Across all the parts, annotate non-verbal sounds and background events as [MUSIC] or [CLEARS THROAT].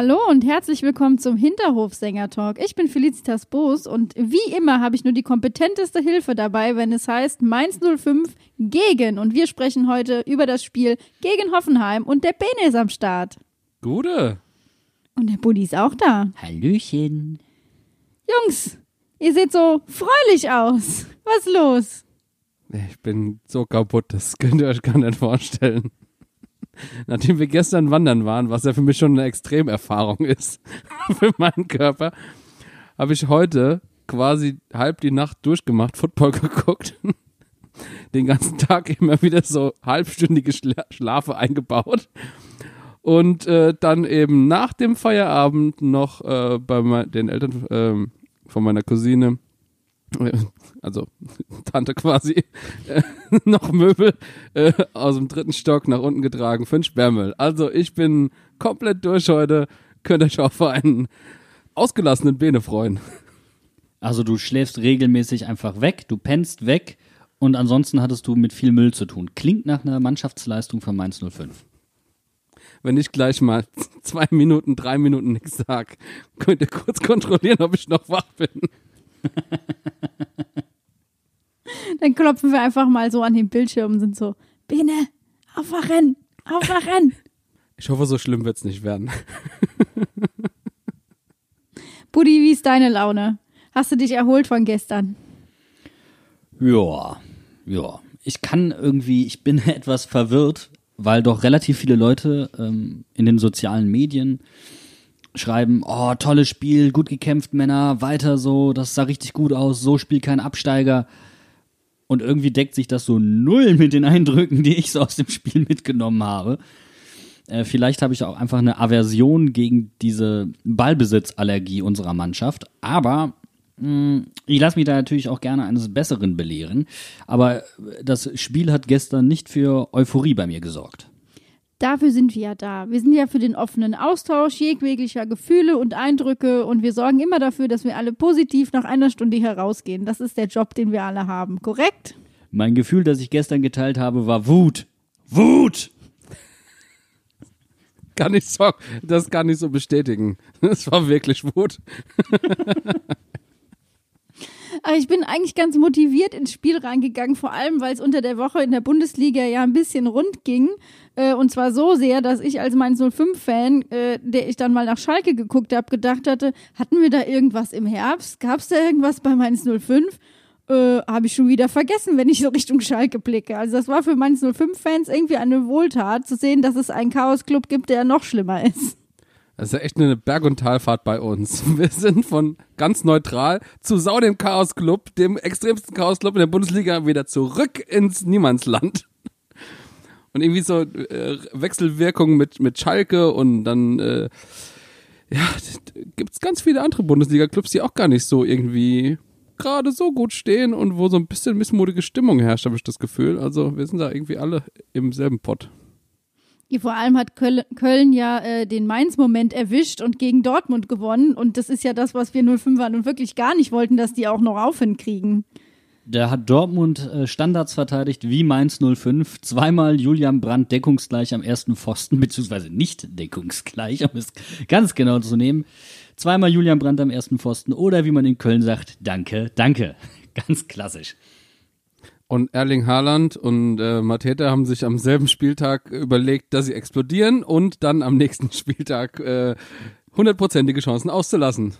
Hallo und herzlich willkommen zum Hinterhofsänger-Talk. Ich bin Felicitas Boos und wie immer habe ich nur die kompetenteste Hilfe dabei, wenn es heißt Mainz 05 gegen. Und wir sprechen heute über das Spiel gegen Hoffenheim und der Bene ist am Start. Gute. Und der Buddy ist auch da. Hallöchen. Jungs, ihr seht so fröhlich aus. Was ist los? Ich bin so kaputt, das könnt ihr euch gar nicht vorstellen. Nachdem wir gestern wandern waren, was ja für mich schon eine Extremerfahrung ist [LAUGHS] für meinen Körper, habe ich heute quasi halb die Nacht durchgemacht, Football [LAUGHS] geguckt. Den ganzen Tag immer wieder so halbstündige Schla Schlafe eingebaut. Und äh, dann eben nach dem Feierabend noch äh, bei den Eltern äh, von meiner Cousine [LAUGHS] also Tante quasi, äh, [LAUGHS] noch Möbel äh, aus dem dritten Stock nach unten getragen für den Sperrmüll. Also ich bin komplett durch heute, könnt euch auf einen ausgelassenen Bene freuen. Also du schläfst regelmäßig einfach weg, du pennst weg und ansonsten hattest du mit viel Müll zu tun. Klingt nach einer Mannschaftsleistung von Mainz 05. Wenn ich gleich mal [LAUGHS] zwei Minuten, drei Minuten nichts sag, könnt ihr kurz kontrollieren, ob ich noch wach bin. [LAUGHS] Dann klopfen wir einfach mal so an den Bildschirm und sind so, Bene, aufwachen, aufwachen. Ich hoffe, so schlimm wird's nicht werden. [LAUGHS] Buddy, wie ist deine Laune? Hast du dich erholt von gestern? Ja, ja. Ich kann irgendwie, ich bin [LAUGHS] etwas verwirrt, weil doch relativ viele Leute ähm, in den sozialen Medien schreiben, oh, tolles Spiel, gut gekämpft, Männer, weiter so, das sah richtig gut aus, so spielt kein Absteiger. Und irgendwie deckt sich das so null mit den Eindrücken, die ich so aus dem Spiel mitgenommen habe. Äh, vielleicht habe ich auch einfach eine Aversion gegen diese Ballbesitzallergie unserer Mannschaft. Aber mh, mm, ich lasse mich da natürlich auch gerne eines Besseren belehren. Aber das Spiel hat gestern nicht für Euphorie bei mir gesorgt. Dafür sind wir ja da. Wir sind ja für den offenen Austausch jeglicher Gefühle und Eindrücke und wir sorgen immer dafür, dass wir alle positiv nach einer Stunde herausgehen. Das ist der Job, den wir alle haben, korrekt? Mein Gefühl, das ich gestern geteilt habe, war Wut. Wut! Kann ich so, das kann ich so bestätigen. Es war wirklich Wut. [LAUGHS] Aber ich bin eigentlich ganz motiviert ins Spiel reingegangen, vor allem, weil es unter der Woche in der Bundesliga ja ein bisschen rund ging. Äh, und zwar so sehr, dass ich als mein 05-Fan, äh, der ich dann mal nach Schalke geguckt habe, gedacht hatte, hatten wir da irgendwas im Herbst? Gab es da irgendwas bei Mainz 05? Äh, habe ich schon wieder vergessen, wenn ich so Richtung Schalke blicke. Also das war für Mainz 05-Fans irgendwie eine Wohltat, zu sehen, dass es einen Chaos-Club gibt, der noch schlimmer ist. Das ist ja echt eine Berg- und Talfahrt bei uns. [LAUGHS] Wir sind von ganz neutral zu Sau dem Chaos Club, dem extremsten Chaos Club in der Bundesliga, wieder zurück ins Niemandsland. [LAUGHS] Und irgendwie so äh, Wechselwirkung mit, mit Schalke und dann, äh, ja, gibt's ganz viele andere Bundesliga-Clubs, die auch gar nicht so irgendwie gerade so gut stehen und wo so ein bisschen missmutige Stimmung herrscht, habe ich das Gefühl. Also wir sind da irgendwie alle im selben Pott. Vor allem hat Köln, Köln ja äh, den Mainz-Moment erwischt und gegen Dortmund gewonnen. Und das ist ja das, was wir 05ern und wirklich gar nicht wollten, dass die auch noch aufhin kriegen. Da hat Dortmund äh, Standards verteidigt wie Mainz 05. Zweimal Julian Brandt deckungsgleich am ersten Pfosten, [LAUGHS] beziehungsweise nicht deckungsgleich, um es ganz genau zu nehmen. Zweimal Julian Brandt am ersten Pfosten oder wie man in Köln sagt, danke, danke. [LAUGHS] Ganz klassisch. Und Erling Haaland und äh, Mateta haben sich am selben Spieltag überlegt, dass sie explodieren und dann am nächsten [LAUGHS] Spieltag äh, hundertprozentige Chancen auszulassen.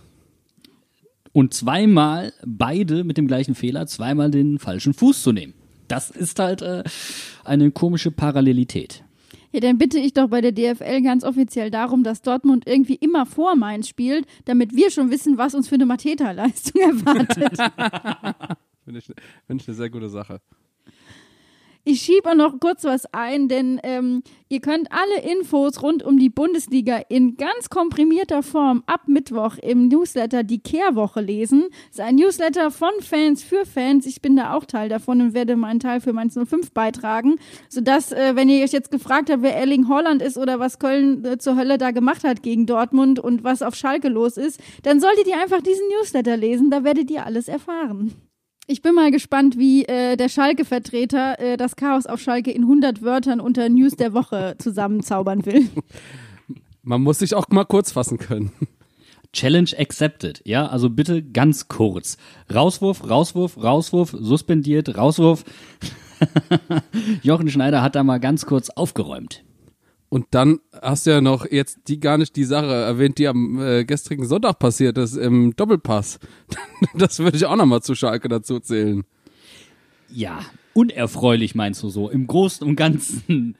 Und zweimal beide mit dem gleichen Fehler, zweimal den falschen Fuß zu nehmen. Das ist halt äh, eine komische Parallelität. Ja, dann bitte ich doch bei der DFL ganz offiziell darum, dass Dortmund irgendwie immer vor Mainz spielt, damit wir schon wissen, was uns für eine Mateta-Leistung [LAUGHS] erwartet. [LAUGHS] Finde ich, find ich eine sehr gute Sache. Ich schiebe noch kurz was ein, denn ähm, ihr könnt alle Infos rund um die Bundesliga in ganz komprimierter Form ab Mittwoch im Newsletter Die Kehrwoche lesen. Das ist ein Newsletter von Fans für Fans. Ich bin da auch Teil davon und werde meinen Teil für Mainz 05 beitragen, sodass, äh, wenn ihr euch jetzt gefragt habt, wer Erling Holland ist oder was Köln äh, zur Hölle da gemacht hat gegen Dortmund und was auf Schalke los ist, dann solltet ihr einfach diesen Newsletter lesen. Da werdet ihr alles erfahren. Ich bin mal gespannt, wie äh, der Schalke-Vertreter äh, das Chaos auf Schalke in 100 Wörtern unter News der Woche zusammenzaubern will. [LAUGHS] Man muss sich auch mal kurz fassen können. Challenge accepted. Ja, also bitte ganz kurz. Rauswurf, Rauswurf, Rauswurf, suspendiert, Rauswurf. [LAUGHS] Jochen Schneider hat da mal ganz kurz aufgeräumt. Und dann hast du ja noch jetzt die gar nicht die Sache erwähnt, die am äh, gestrigen Sonntag passiert ist im Doppelpass. [LAUGHS] Das würde ich auch nochmal zu Schalke dazu zählen. Ja, unerfreulich meinst du so, im Großen und Ganzen.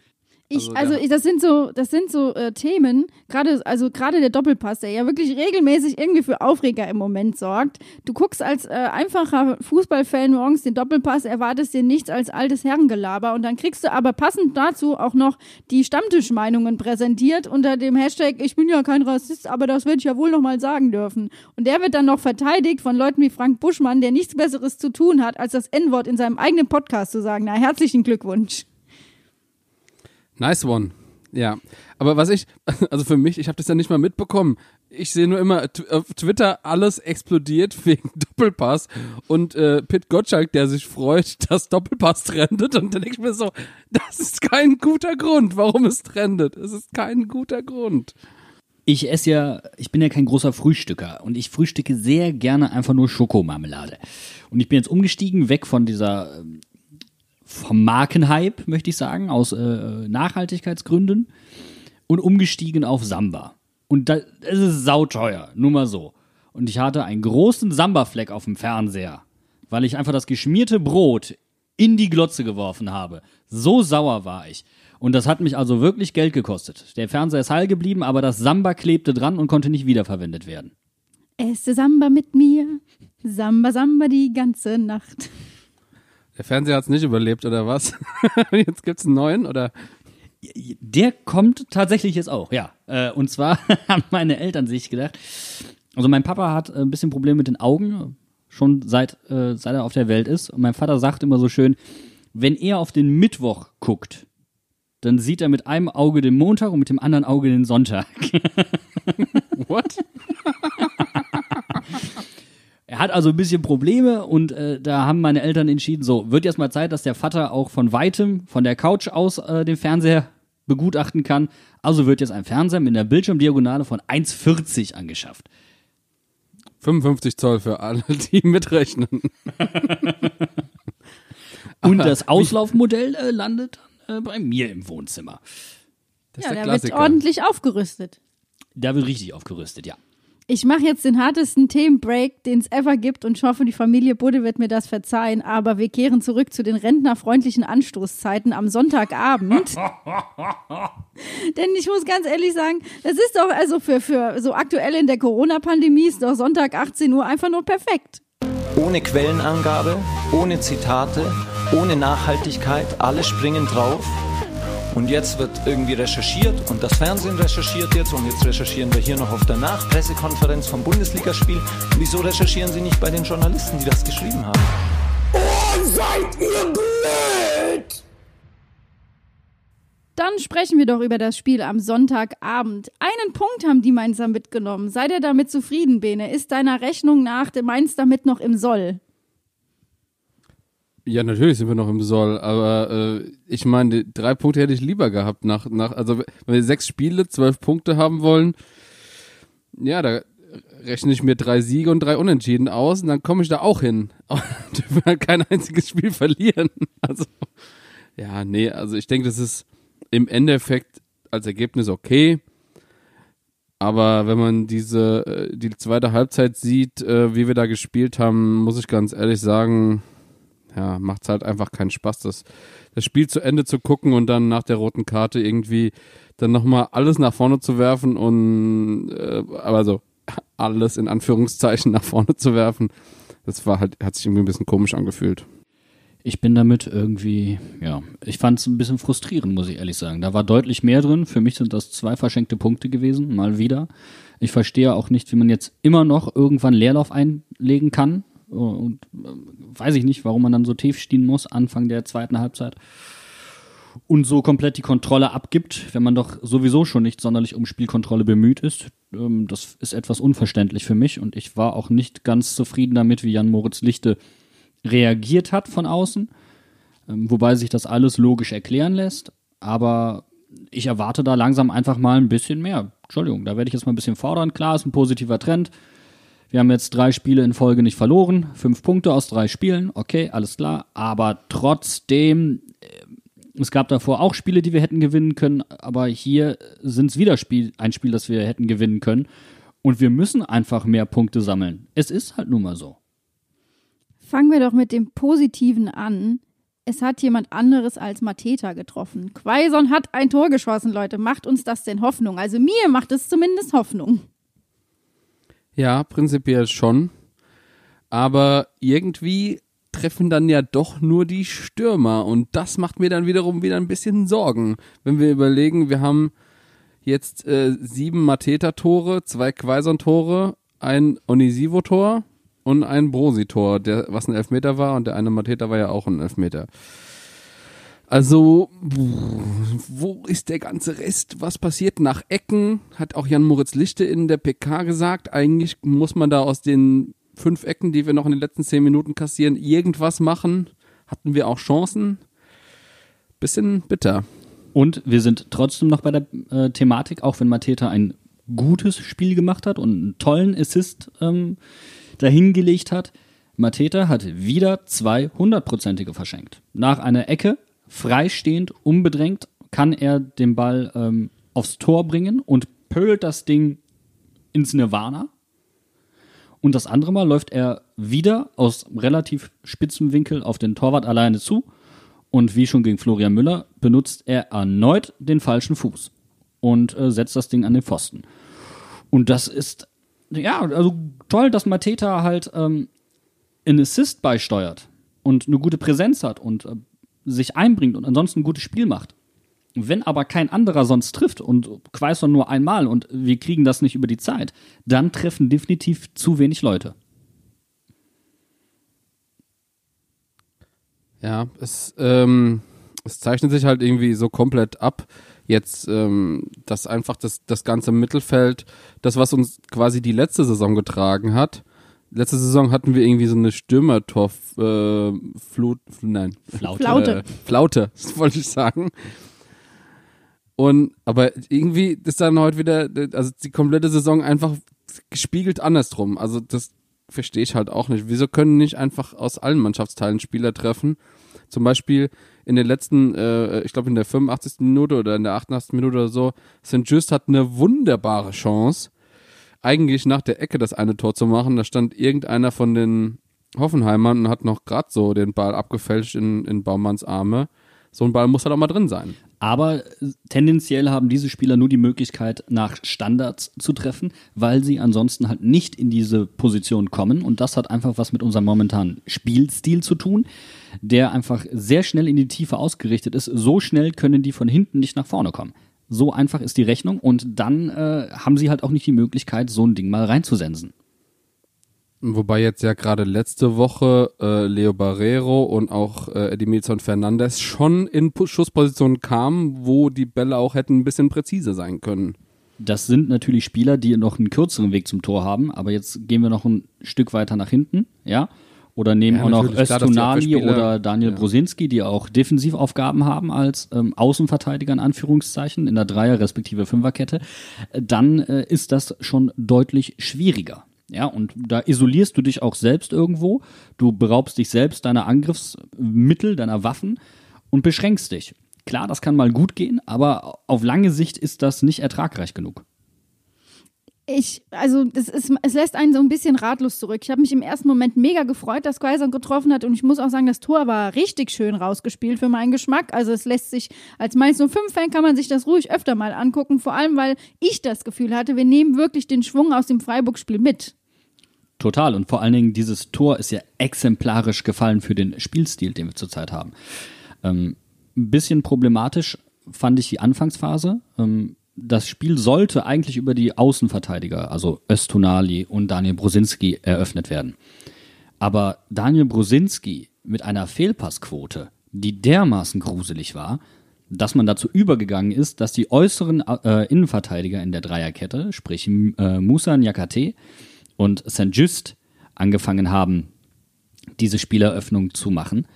Ich, Also, also, ja. das sind so, das sind so äh, Themen, gerade, also gerade der Doppelpass, der ja wirklich regelmäßig irgendwie für Aufreger im Moment sorgt. Du guckst als äh, einfacher Fußballfan morgens den Doppelpass, erwartest dir nichts als altes Herrengelaber und dann kriegst du aber passend dazu auch noch die Stammtischmeinungen präsentiert unter dem Hashtag Ich bin ja kein Rassist, aber das werde ich ja wohl noch mal sagen dürfen. Und der wird dann noch verteidigt von Leuten wie Frank Buschmann, der nichts Besseres zu tun hat, als das N-Wort in seinem eigenen Podcast zu sagen. Na, herzlichen Glückwunsch. Nice one. Ja. Aber was ich, [LAUGHS] also für mich, ich habe das ja nicht mal mitbekommen. Ich sehe nur immer t- auf Twitter, alles explodiert [LAUGHS] wegen Doppelpass und äh, Pit Gottschalk, der sich freut, [LAUGHS] dass Doppelpass trendet. Und dann denke ich mir so, das ist kein guter Grund, warum es trendet. Es ist kein guter Grund. Ich esse ja, ich bin ja kein großer Frühstücker und ich frühstücke sehr gerne einfach nur Schokomarmelade. Und ich bin jetzt umgestiegen, weg von dieser, ähm, vom Markenhype, möchte ich sagen, aus äh, Nachhaltigkeitsgründen und umgestiegen auf Samba. Und da, es ist sauteuer, nur mal so. Und ich hatte einen großen Samba-Fleck auf dem Fernseher, weil ich einfach das geschmierte Brot in die Glotze geworfen habe. So sauer war ich. Und das hat mich also wirklich Geld gekostet. Der Fernseher ist heil geblieben, aber das Samba klebte dran und konnte nicht wiederverwendet werden. Esse Samba mit mir. Samba, Samba die ganze Nacht. Der Fernseher hat es nicht überlebt, oder was? [LAUGHS] Jetzt gibt's einen neuen, oder? Der kommt tatsächlich jetzt auch, ja. Äh, Und zwar [LAUGHS] haben meine Eltern sich gedacht, also mein Papa hat ein bisschen Probleme mit den Augen, schon seit, äh, seit er auf der Welt ist. Und mein Vater sagt immer so schön, wenn er auf den Mittwoch guckt, dann sieht er mit einem Auge den Montag und mit dem anderen Auge den Sonntag. [LAUGHS] What? Er hat also ein bisschen Probleme und äh, da haben meine Eltern entschieden, so, wird jetzt mal Zeit, dass der Vater auch von weitem, von der Couch aus äh, den Fernseher begutachten kann. Also wird jetzt ein Fernseher mit einer Bildschirmdiagonale von 1,40 angeschafft. 55 Zoll für alle, die mitrechnen. [LAUGHS] Und das Auslaufmodell äh, landet äh, bei mir im Wohnzimmer. Das Ja, ist der da wird ordentlich aufgerüstet. Da wird richtig aufgerüstet, ja. Ich mache jetzt den hartesten Themenbreak, den es ever gibt und ich hoffe, die Familie Budde wird mir das verzeihen, aber wir kehren zurück zu den rentnerfreundlichen Anstoßzeiten am Sonntagabend. [LAUGHS] Denn ich muss ganz ehrlich sagen, das ist doch also für, für so aktuell in der Corona-Pandemie ist doch Sonntag 18 Uhr einfach nur perfekt. Ohne Quellenangabe, ohne Zitate, ohne Nachhaltigkeit, alle springen drauf. Und jetzt wird irgendwie recherchiert und das Fernsehen recherchiert jetzt und jetzt recherchieren wir hier noch auf der Nachpressekonferenz vom Bundesligaspiel. Und wieso recherchieren Sie nicht bei den Journalisten, die das geschrieben haben? Dann sprechen wir doch über das Spiel am Sonntagabend. Einen Punkt haben die Mainzer mitgenommen. Seid ihr damit zufrieden, Bene? Ist deiner Rechnung nach der Mainz damit noch im Soll? Ja, natürlich sind wir noch im Soll, aber äh, ich meine, drei Punkte hätte ich lieber gehabt nach, nach, also wenn wir sechs Spiele, zwölf Punkte haben wollen, ja, da rechne ich mir drei Siege und drei Unentschieden aus und dann komme ich da auch hin. [LAUGHS] Dürfen halt kein einziges Spiel verlieren. [LAUGHS] Also, ja, nee, also ich denke, das ist im Endeffekt als Ergebnis okay. Aber wenn man diese, äh, die zweite Halbzeit sieht, äh, wie wir da gespielt haben, muss ich ganz ehrlich sagen, ja, macht es halt einfach keinen Spaß, das, das Spiel zu Ende zu gucken und dann nach der roten Karte irgendwie dann nochmal alles nach vorne zu werfen und äh, aber so [LAUGHS] alles in Anführungszeichen nach vorne zu werfen. Das war halt, hat sich irgendwie ein bisschen komisch angefühlt. Ich bin damit irgendwie, ja, ich fand es ein bisschen frustrierend, muss ich ehrlich sagen. Da war deutlich mehr drin. Für mich sind das zwei verschenkte Punkte gewesen, mal wieder. Ich verstehe auch nicht, wie man jetzt immer noch irgendwann Leerlauf einlegen kann. Und äh, weiß ich nicht, warum man dann so tief stehen muss, Anfang der zweiten Halbzeit. Und so komplett die Kontrolle abgibt, wenn man doch sowieso schon nicht sonderlich um Spielkontrolle bemüht ist. Ähm, das ist etwas unverständlich für mich und ich war auch nicht ganz zufrieden damit, wie Jan Moritz Lichte reagiert hat von außen, ähm, wobei sich das alles logisch erklären lässt, aber ich erwarte da langsam einfach mal ein bisschen mehr. Entschuldigung, da werde ich jetzt mal ein bisschen fordern. Klar, ist ein positiver Trend. Wir haben jetzt drei Spiele in Folge nicht verloren, fünf Punkte aus drei Spielen, okay, alles klar, aber trotzdem, äh, es gab davor auch Spiele, die wir hätten gewinnen können, aber hier sind es wieder Spiel, ein Spiel, das wir hätten gewinnen können und wir müssen einfach mehr Punkte sammeln. Es ist halt nun mal so. Fangen wir doch mit dem Positiven an. Es hat jemand anderes als Mateta getroffen. Quaison hat ein Tor geschossen, Leute. Macht uns das denn Hoffnung? Also mir macht es zumindest Hoffnung. Ja, prinzipiell schon. Aber irgendwie treffen dann ja doch nur die Stürmer. Und das macht mir dann wiederum wieder ein bisschen Sorgen. Wenn wir überlegen, wir haben jetzt äh, sieben Mateta-Tore, zwei Quaison-Tore, ein Onisivo-Tor und ein Brosi-Tor, der, was ein Elfmeter war und der eine Mateta war ja auch ein Elfmeter. Also, wo ist der ganze Rest? Was passiert nach Ecken? Hat auch Jan-Moritz Lichte in der PK gesagt. Eigentlich muss man da aus den fünf Ecken, die wir noch in den letzten zehn Minuten kassieren, irgendwas machen. Hatten wir auch Chancen? Bisschen bitter. Und wir sind trotzdem noch bei der äh, Thematik, auch wenn Mateta ein gutes Spiel gemacht hat und einen tollen Assist ähm, dahingelegt hat. Mateta hat wieder zwei hundertprozentige verschenkt. Nach einer Ecke, freistehend, unbedrängt, kann er den Ball ähm, aufs Tor bringen und pölt das Ding ins Nirvana. Und das andere Mal läuft er wieder aus relativ spitzem Winkel auf den Torwart alleine zu. Und wie schon gegen Florian Müller benutzt er erneut den falschen Fuß und äh, setzt das Ding an den Pfosten. Und das ist ja, also toll, dass Mateta halt ähm, einen Assist beisteuert und eine gute Präsenz hat und äh, sich einbringt und ansonsten ein gutes Spiel macht. Wenn aber kein anderer sonst trifft und Quaison nur einmal und wir kriegen das nicht über die Zeit, dann treffen definitiv zu wenig Leute. Ja, es, ähm, es zeichnet sich halt irgendwie so komplett ab, jetzt ähm, dass einfach das, das ganze Mittelfeld, das, was uns quasi die letzte Saison getragen hat, letzte Saison hatten wir irgendwie so eine Stürmertor äh, Flut, nein, Flaute. Flaute. Äh, Flaute, [LAUGHS] das wollte ich sagen. Und aber irgendwie ist dann heute wieder, also die komplette Saison einfach gespiegelt andersrum. Also das verstehe ich halt auch nicht. Wieso können nicht einfach aus allen Mannschaftsteilen Spieler treffen? Zum Beispiel in den letzten, äh, ich glaube in der 85. Minute oder in der 88. Minute oder so, St. Just hat eine wunderbare Chance, eigentlich nach der Ecke das eine Tor zu machen. Da stand irgendeiner von den Hoffenheimern und hat noch gerade so den Ball abgefälscht in, in Baumanns Arme. So ein Ball muss halt auch mal drin sein. Aber tendenziell haben diese Spieler nur die Möglichkeit, nach Standards zu treffen, weil sie ansonsten halt nicht in diese Position kommen. Und das hat einfach was mit unserem momentanen Spielstil zu tun, der einfach sehr schnell in die Tiefe ausgerichtet ist. So schnell können die von hinten nicht nach vorne kommen. So einfach ist die Rechnung und dann äh, haben sie halt auch nicht die Möglichkeit, so ein Ding mal reinzusensen. Wobei jetzt ja gerade letzte Woche äh, Leo Barrero und auch äh, Edmilson Fernandes schon in Schusspositionen kamen, wo die Bälle auch hätten ein bisschen präziser sein können. Das sind natürlich Spieler, die noch einen kürzeren Weg zum Tor haben, aber jetzt gehen wir noch ein Stück weiter nach hinten, ja. Oder nehmen ja, auch noch Östunali oder Daniel ja. Brosinski, die auch Defensivaufgaben haben als ähm, Außenverteidiger in Anführungszeichen in der Dreier- respektive Fünferkette, dann äh, ist das schon deutlich schwieriger. Ja, und da isolierst du dich auch selbst irgendwo. Du beraubst dich selbst deiner Angriffsmittel, deiner Waffen und beschränkst dich. Klar, das kann mal gut gehen, aber auf lange Sicht ist das nicht ertragreich genug. Ich, also das ist, es lässt einen so ein bisschen ratlos zurück. Ich habe mich im ersten Moment mega gefreut, dass Quaison getroffen hat und ich muss auch sagen, das Tor war richtig schön rausgespielt für meinen Geschmack. Also es lässt sich, als Mainz 05-Fan kann man sich das ruhig öfter mal angucken, vor allem weil ich das Gefühl hatte, wir nehmen wirklich den Schwung aus dem Freiburg-Spiel mit. Total. Und vor allen Dingen, dieses Tor ist ja exemplarisch gefallen für den Spielstil, den wir zurzeit haben. Ähm, ein bisschen problematisch fand ich die Anfangsphase. Ähm, das Spiel sollte eigentlich über die Außenverteidiger, also Östunali und Daniel Brosinski, eröffnet werden. Aber Daniel Brosinski mit einer Fehlpassquote, die dermaßen gruselig war, dass man dazu übergegangen ist, dass die äußeren äh, Innenverteidiger in der Dreierkette, sprich äh, Musa Nyakate und St. Just, angefangen haben, diese Spieleröffnung zu machen.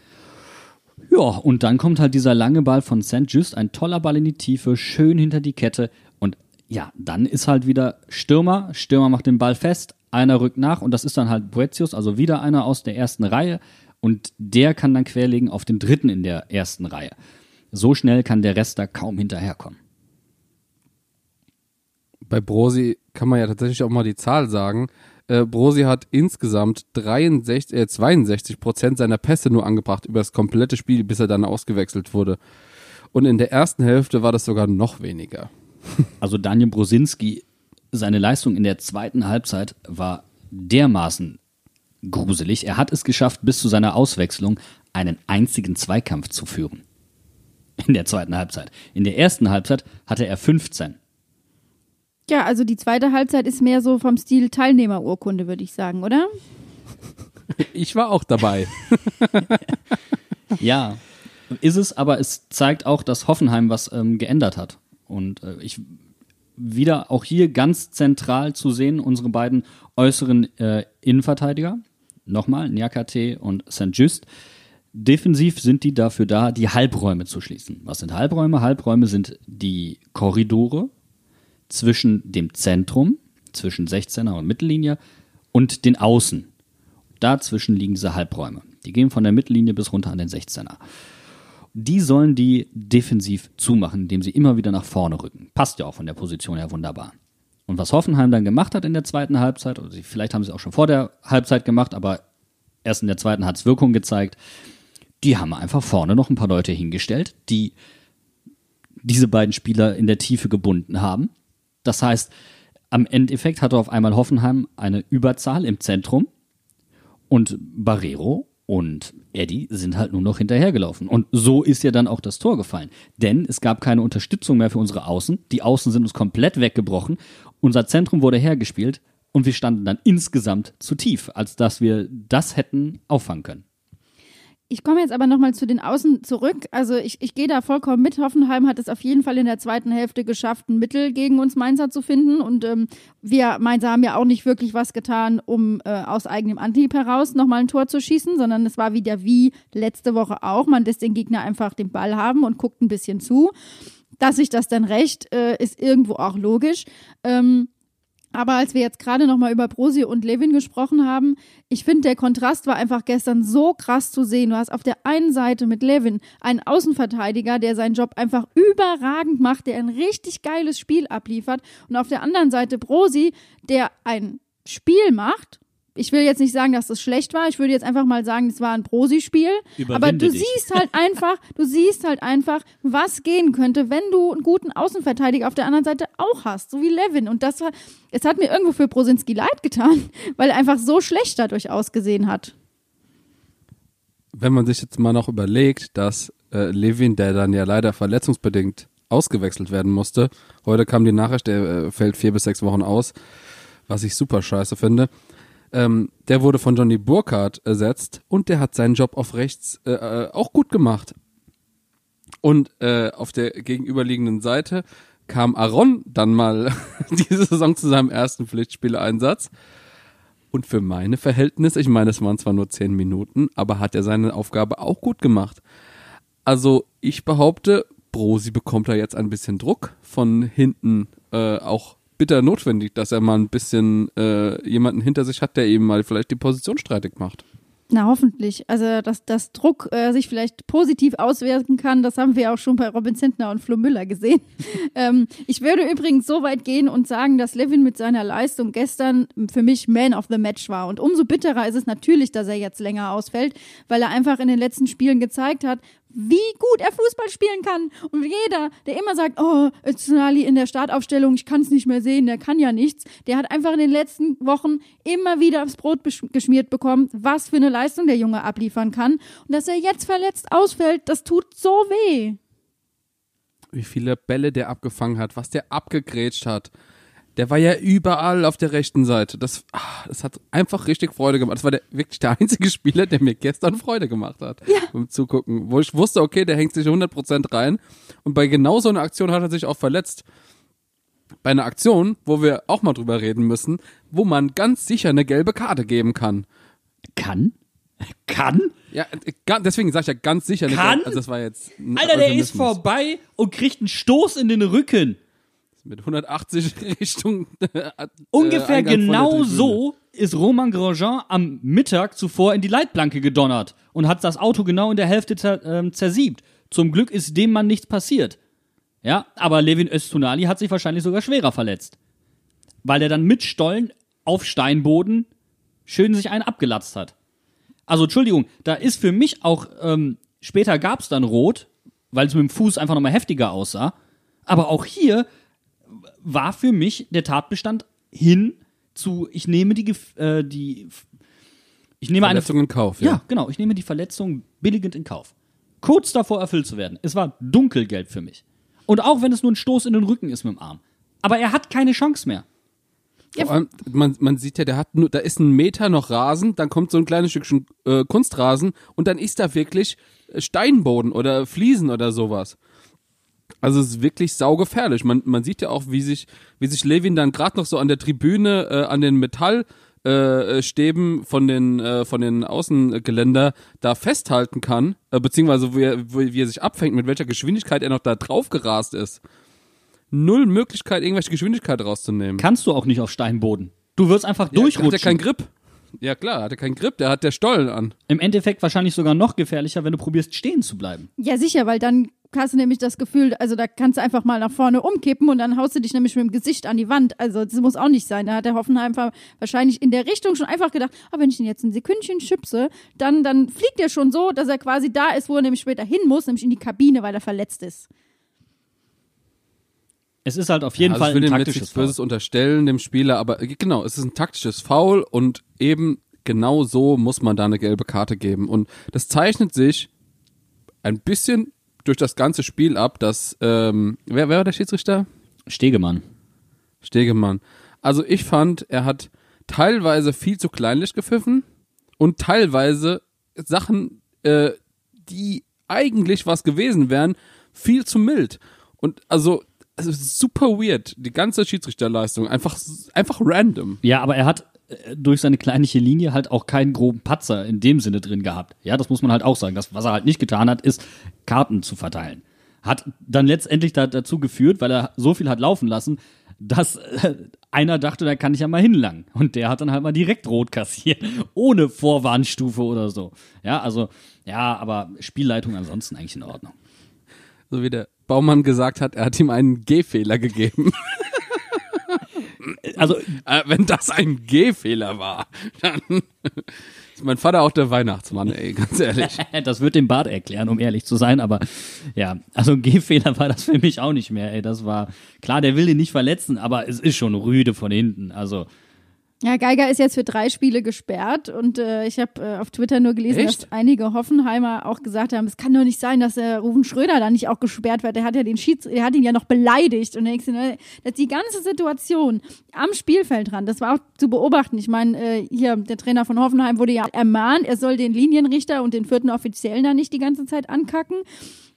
Ja, und dann kommt halt dieser lange Ball von St. Just, ein toller Ball in die Tiefe, schön hinter die Kette. Und ja, dann ist halt wieder Stürmer. Stürmer macht den Ball fest, einer rückt nach und das ist dann halt Boetius, also wieder einer aus der ersten Reihe. Und der kann dann querlegen auf den dritten in der ersten Reihe. So schnell kann der Rest da kaum hinterherkommen. Bei Brosi kann man ja tatsächlich auch mal die Zahl sagen. Äh, Brosi hat insgesamt 63, äh, 62 Prozent seiner Pässe nur angebracht über das komplette Spiel, bis er dann ausgewechselt wurde. Und in der ersten Hälfte war das sogar noch weniger. Also Daniel Brosinski, seine Leistung in der zweiten Halbzeit war dermaßen gruselig. Er hat es geschafft, bis zu seiner Auswechslung einen einzigen Zweikampf zu führen. In der zweiten Halbzeit. In der ersten Halbzeit hatte er 15. Ja, also die zweite Halbzeit ist mehr so vom Stil Teilnehmerurkunde, würde ich sagen, oder? Ich war auch dabei. [LAUGHS] ja, ist es, aber es zeigt auch, dass Hoffenheim was ähm, geändert hat. Und äh, ich wieder auch hier ganz zentral zu sehen, unsere beiden äußeren äh, Innenverteidiger, nochmal, Nyakate und St. Just. Defensiv sind die dafür da, die Halbräume zu schließen. Was sind Halbräume? Halbräume sind die Korridore zwischen dem Zentrum, zwischen 16er und Mittellinie und den Außen. Dazwischen liegen diese Halbräume. Die gehen von der Mittellinie bis runter an den 16er. Die sollen die defensiv zumachen, indem sie immer wieder nach vorne rücken. Passt ja auch von der Position her wunderbar. Und was Hoffenheim dann gemacht hat in der zweiten Halbzeit, oder vielleicht haben sie es auch schon vor der Halbzeit gemacht, aber erst in der zweiten hat es Wirkung gezeigt, die haben einfach vorne noch ein paar Leute hingestellt, die diese beiden Spieler in der Tiefe gebunden haben das heißt, am Endeffekt hatte auf einmal Hoffenheim eine Überzahl im Zentrum und Barrero und Eddie sind halt nur noch hinterhergelaufen. Und so ist ja dann auch das Tor gefallen. Denn es gab keine Unterstützung mehr für unsere Außen. Die Außen sind uns komplett weggebrochen. Unser Zentrum wurde hergespielt und wir standen dann insgesamt zu tief, als dass wir das hätten auffangen können. Ich komme jetzt aber nochmal zu den Außen zurück. Also ich, ich gehe da vollkommen mit. Hoffenheim hat es auf jeden Fall in der zweiten Hälfte geschafft, ein Mittel gegen uns Mainzer zu finden. Und ähm, wir Mainzer haben ja auch nicht wirklich was getan, um äh, aus eigenem Antrieb heraus nochmal ein Tor zu schießen, sondern es war wieder wie letzte Woche auch. Man lässt den Gegner einfach den Ball haben und guckt ein bisschen zu. Dass sich das dann recht, äh, ist irgendwo auch logisch. Ähm, aber als wir jetzt gerade nochmal über Brosi und Levin gesprochen haben, ich finde, der Kontrast war einfach gestern so krass zu sehen. Du hast auf der einen Seite mit Levin einen Außenverteidiger, der seinen Job einfach überragend macht, der ein richtig geiles Spiel abliefert. Und auf der anderen Seite Brosi, der ein Spiel macht ich will jetzt nicht sagen, dass das schlecht war. Ich würde jetzt einfach mal sagen, es war ein Prosi-Spiel. Aber du dich. siehst halt [LAUGHS] einfach, du siehst halt einfach, was gehen könnte, wenn du einen guten Außenverteidiger auf der anderen Seite auch hast, so wie Levin. Und das war, es hat mir irgendwo für Prosinski leid getan, [LAUGHS] weil er einfach so schlecht dadurch ausgesehen hat. Wenn man sich jetzt mal noch überlegt, dass äh, Levin, der dann ja leider verletzungsbedingt ausgewechselt werden musste, heute kam die Nachricht, der äh, fällt vier bis sechs Wochen aus, was ich super scheiße finde ähm, der wurde von Johnny Burkhardt ersetzt und der hat seinen Job auf rechts äh, äh, auch gut gemacht. Und äh, auf der gegenüberliegenden Seite kam Aaron dann mal [LAUGHS] diese Saison zu seinem ersten Pflichtspieleinsatz. Und für meine Verhältnisse, ich meine, es waren zwar nur zehn Minuten, aber hat er seine Aufgabe auch gut gemacht. Also ich behaupte, Brosi bekommt da jetzt ein bisschen Druck von hinten äh, auch bitter notwendig, dass er mal ein bisschen äh, jemanden hinter sich hat, der eben mal vielleicht die Position streitig macht. Na, hoffentlich. Also, dass das Druck äh, sich vielleicht positiv auswirken kann, das haben wir auch schon bei Robin Zentner und Flo Müller gesehen. [LAUGHS] ähm, ich würde übrigens so weit gehen und sagen, dass Levin mit seiner Leistung gestern für mich Man of the Match war. Und umso bitterer ist es natürlich, dass er jetzt länger ausfällt, weil er einfach in den letzten Spielen gezeigt hat, wie gut er Fußball spielen kann. Und jeder, der immer sagt, oh, Öztunali in der Startaufstellung, ich kann es nicht mehr sehen, der kann ja nichts, der hat einfach in den letzten Wochen immer wieder aufs Brot geschmiert bekommen, was für eine Leistung der Junge abliefern kann. Und dass er jetzt verletzt ausfällt, das tut so weh. Wie viele Bälle der abgefangen hat, was der abgegrätscht hat. Der war ja überall auf der rechten Seite. Das, ah, das hat einfach richtig Freude gemacht. Das war der, wirklich der einzige Spieler, der mir gestern Freude gemacht hat. Ja. Beim Zugucken. Wo ich wusste, okay, der hängt sich 100% rein. Und bei genau so einer Aktion hat er sich auch verletzt. Bei einer Aktion, wo wir auch mal drüber reden müssen, wo man ganz sicher eine gelbe Karte geben kann. Kann? Kann? Ja, deswegen sag ich ja ganz sicher. Kann? Also das war jetzt Alter, der ist vorbei und kriegt einen Stoß in den Rücken mit 180 [LAUGHS] Richtung. Äh, Ungefähr Eingang genau so ist Roman Grosjean am Mittag zuvor in die Leitplanke gedonnert und hat das Auto genau in der Hälfte zer, äh, zersiebt. Zum Glück ist dem Mann nichts passiert. Ja, aber Levin Östunali hat sich wahrscheinlich sogar schwerer verletzt. Weil er dann mit Stollen auf Steinboden schön sich einen abgelatzt hat. Also, Entschuldigung, da ist für mich auch, ähm, später gab's dann Rot, weil es mit dem Fuß einfach nochmal heftiger aussah. Aber auch hier war für mich der Tatbestand hin zu, ich nehme die, äh, die ich nehme Verletzung eine, in Kauf. Ja. ja, genau. Ich nehme die Verletzung billigend in Kauf. Kurz davor erfüllt zu werden. Es war dunkelgelb für mich. Und auch wenn es nur ein Stoß in den Rücken ist mit dem Arm. Aber er hat keine Chance mehr. Vor allem, man, man sieht ja, der hat nur, da ist ein Meter noch Rasen, dann kommt so ein kleines Stückchen äh, Kunstrasen und dann ist da wirklich Steinboden oder Fliesen oder sowas. Also es ist wirklich saugefährlich. Man, man sieht ja auch, wie sich, wie sich Levin dann gerade noch so an der Tribüne, äh, an den Metallstäben äh, von den, äh, von den Außengeländer da festhalten kann, äh, beziehungsweise wo er, wie er sich abfängt, mit welcher Geschwindigkeit er noch da drauf gerast ist. Null Möglichkeit, irgendwelche Geschwindigkeit rauszunehmen. Kannst du auch nicht auf Steinboden. Du wirst einfach ja, durchrutschen. Hat er keinen Grip. Ja klar, hat er keinen Grip, der hat der Stollen an. Im Endeffekt wahrscheinlich sogar noch gefährlicher, wenn du probierst stehen zu bleiben. Ja sicher, weil dann hast du nämlich das Gefühl, also da kannst du einfach mal nach vorne umkippen und dann haust du dich nämlich mit dem Gesicht an die Wand. Also das muss auch nicht sein. Da hat der Hoffenheimer wahrscheinlich in der Richtung schon einfach gedacht, ah, wenn ich ihn jetzt ein Sekündchen schubse, dann, dann fliegt er schon so, dass er quasi da ist, wo er nämlich später hin muss, nämlich in die Kabine, weil er verletzt ist. Es ist halt auf jeden ja, also Fall ein taktisches Foul. Böses unterstellen dem Spieler, aber äh, genau, es ist ein taktisches Foul und eben genau so muss man da eine gelbe Karte geben. Und das zeichnet sich ein bisschen durch das ganze Spiel ab, dass, ähm, wer, wer war der Schiedsrichter? Stegemann. Stegemann. Also ich fand, er hat teilweise viel zu kleinlich gepfiffen und teilweise Sachen, äh, die eigentlich was gewesen wären, viel zu mild. Und also, also super weird, die ganze Schiedsrichterleistung, einfach, einfach random. Ja, aber er hat durch seine kleinliche Linie halt auch keinen groben Patzer in dem Sinne drin gehabt. Ja, das muss man halt auch sagen. Das, was er halt nicht getan hat, ist Karten zu verteilen. Hat dann letztendlich da, dazu geführt, weil er so viel hat laufen lassen, dass äh, einer dachte, da kann ich ja mal hinlangen. Und der hat dann halt mal direkt rot kassiert, [LAUGHS] ohne Vorwarnstufe oder so. Ja, also, ja, aber Spielleitung ansonsten eigentlich in Ordnung. So wie der Baumann gesagt hat, er hat ihm einen Gehfehler gegeben. [LAUGHS] also äh, wenn das ein G-Fehler war, dann [LAUGHS] ist mein Vater auch der Weihnachtsmann, ey, ganz ehrlich. [LAUGHS] das wird dem Bart erklären, um ehrlich zu sein, aber ja, also ein G-Fehler war das für mich auch nicht mehr, ey, das war, klar, der will den nicht verletzen, aber es ist schon rüde von hinten, also ja, Geiger ist jetzt für drei Spiele gesperrt und äh, ich habe äh, auf Twitter nur gelesen, Echt? dass einige Hoffenheimer auch gesagt haben, es kann doch nicht sein, dass der Rufen Schröder da nicht auch gesperrt wird. Der hat ja den Schieds, der hat ihn ja noch beleidigt und denkst du, ne, dass die ganze Situation am Spielfeldrand, das war auch zu beobachten. Ich meine, äh, hier der Trainer von Hoffenheim wurde ja ermahnt, er soll den Linienrichter und den vierten Offiziellen da nicht die ganze Zeit ankacken.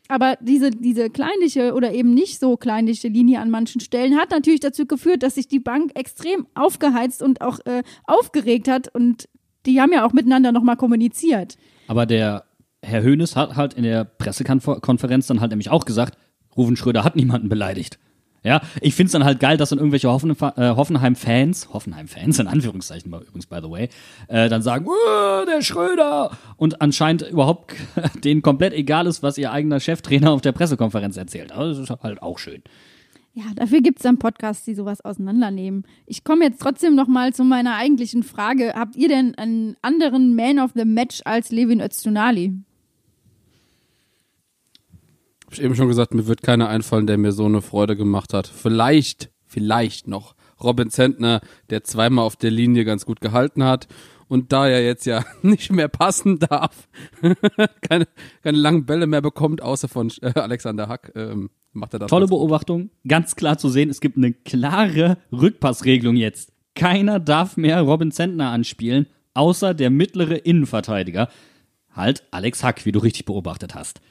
Aber diese, diese kleinliche oder eben nicht so kleinliche Linie an manchen Stellen hat natürlich dazu geführt, dass sich die Bank extrem aufgeheizt und auch äh, aufgeregt hat. Und die haben ja auch miteinander nochmal kommuniziert. Aber der Herr Höhnes hat halt in der Pressekonferenz dann halt nämlich auch gesagt, Ruven Schröder hat niemanden beleidigt. Ja, ich find's dann halt geil, dass dann irgendwelche Hoffen äh, Hoffenheim-Fans, Hoffenheim-Fans in Anführungszeichen übrigens, by the way, äh, dann sagen, "Uh, der Schröder! Und anscheinend überhaupt [LAUGHS] denen komplett egal ist, was ihr eigener Cheftrainer auf der Pressekonferenz erzählt. Aber das ist halt auch schön. Ja, dafür gibt's dann Podcasts, die sowas auseinandernehmen. Ich komme jetzt trotzdem noch mal zu meiner eigentlichen Frage. Habt ihr denn einen anderen Man of the Match als Levin Öztunali? Hab ich eben schon gesagt, mir wird keiner einfallen, der mir so eine Freude gemacht hat. Vielleicht, vielleicht noch Robin Zentner, der zweimal auf der Linie ganz gut gehalten hat. Und da er jetzt ja [LAUGHS] nicht mehr passen darf, [LAUGHS] keine, keine langen Bälle mehr bekommt, außer von äh, Alexander Hack, ähm, macht er das. Tolle. Beobachtung, ganz klar zu sehen, es gibt eine klare Rückpassregelung jetzt. Keiner darf mehr Robin Zentner anspielen, außer der mittlere Innenverteidiger. Halt Alex Hack, wie du richtig beobachtet hast.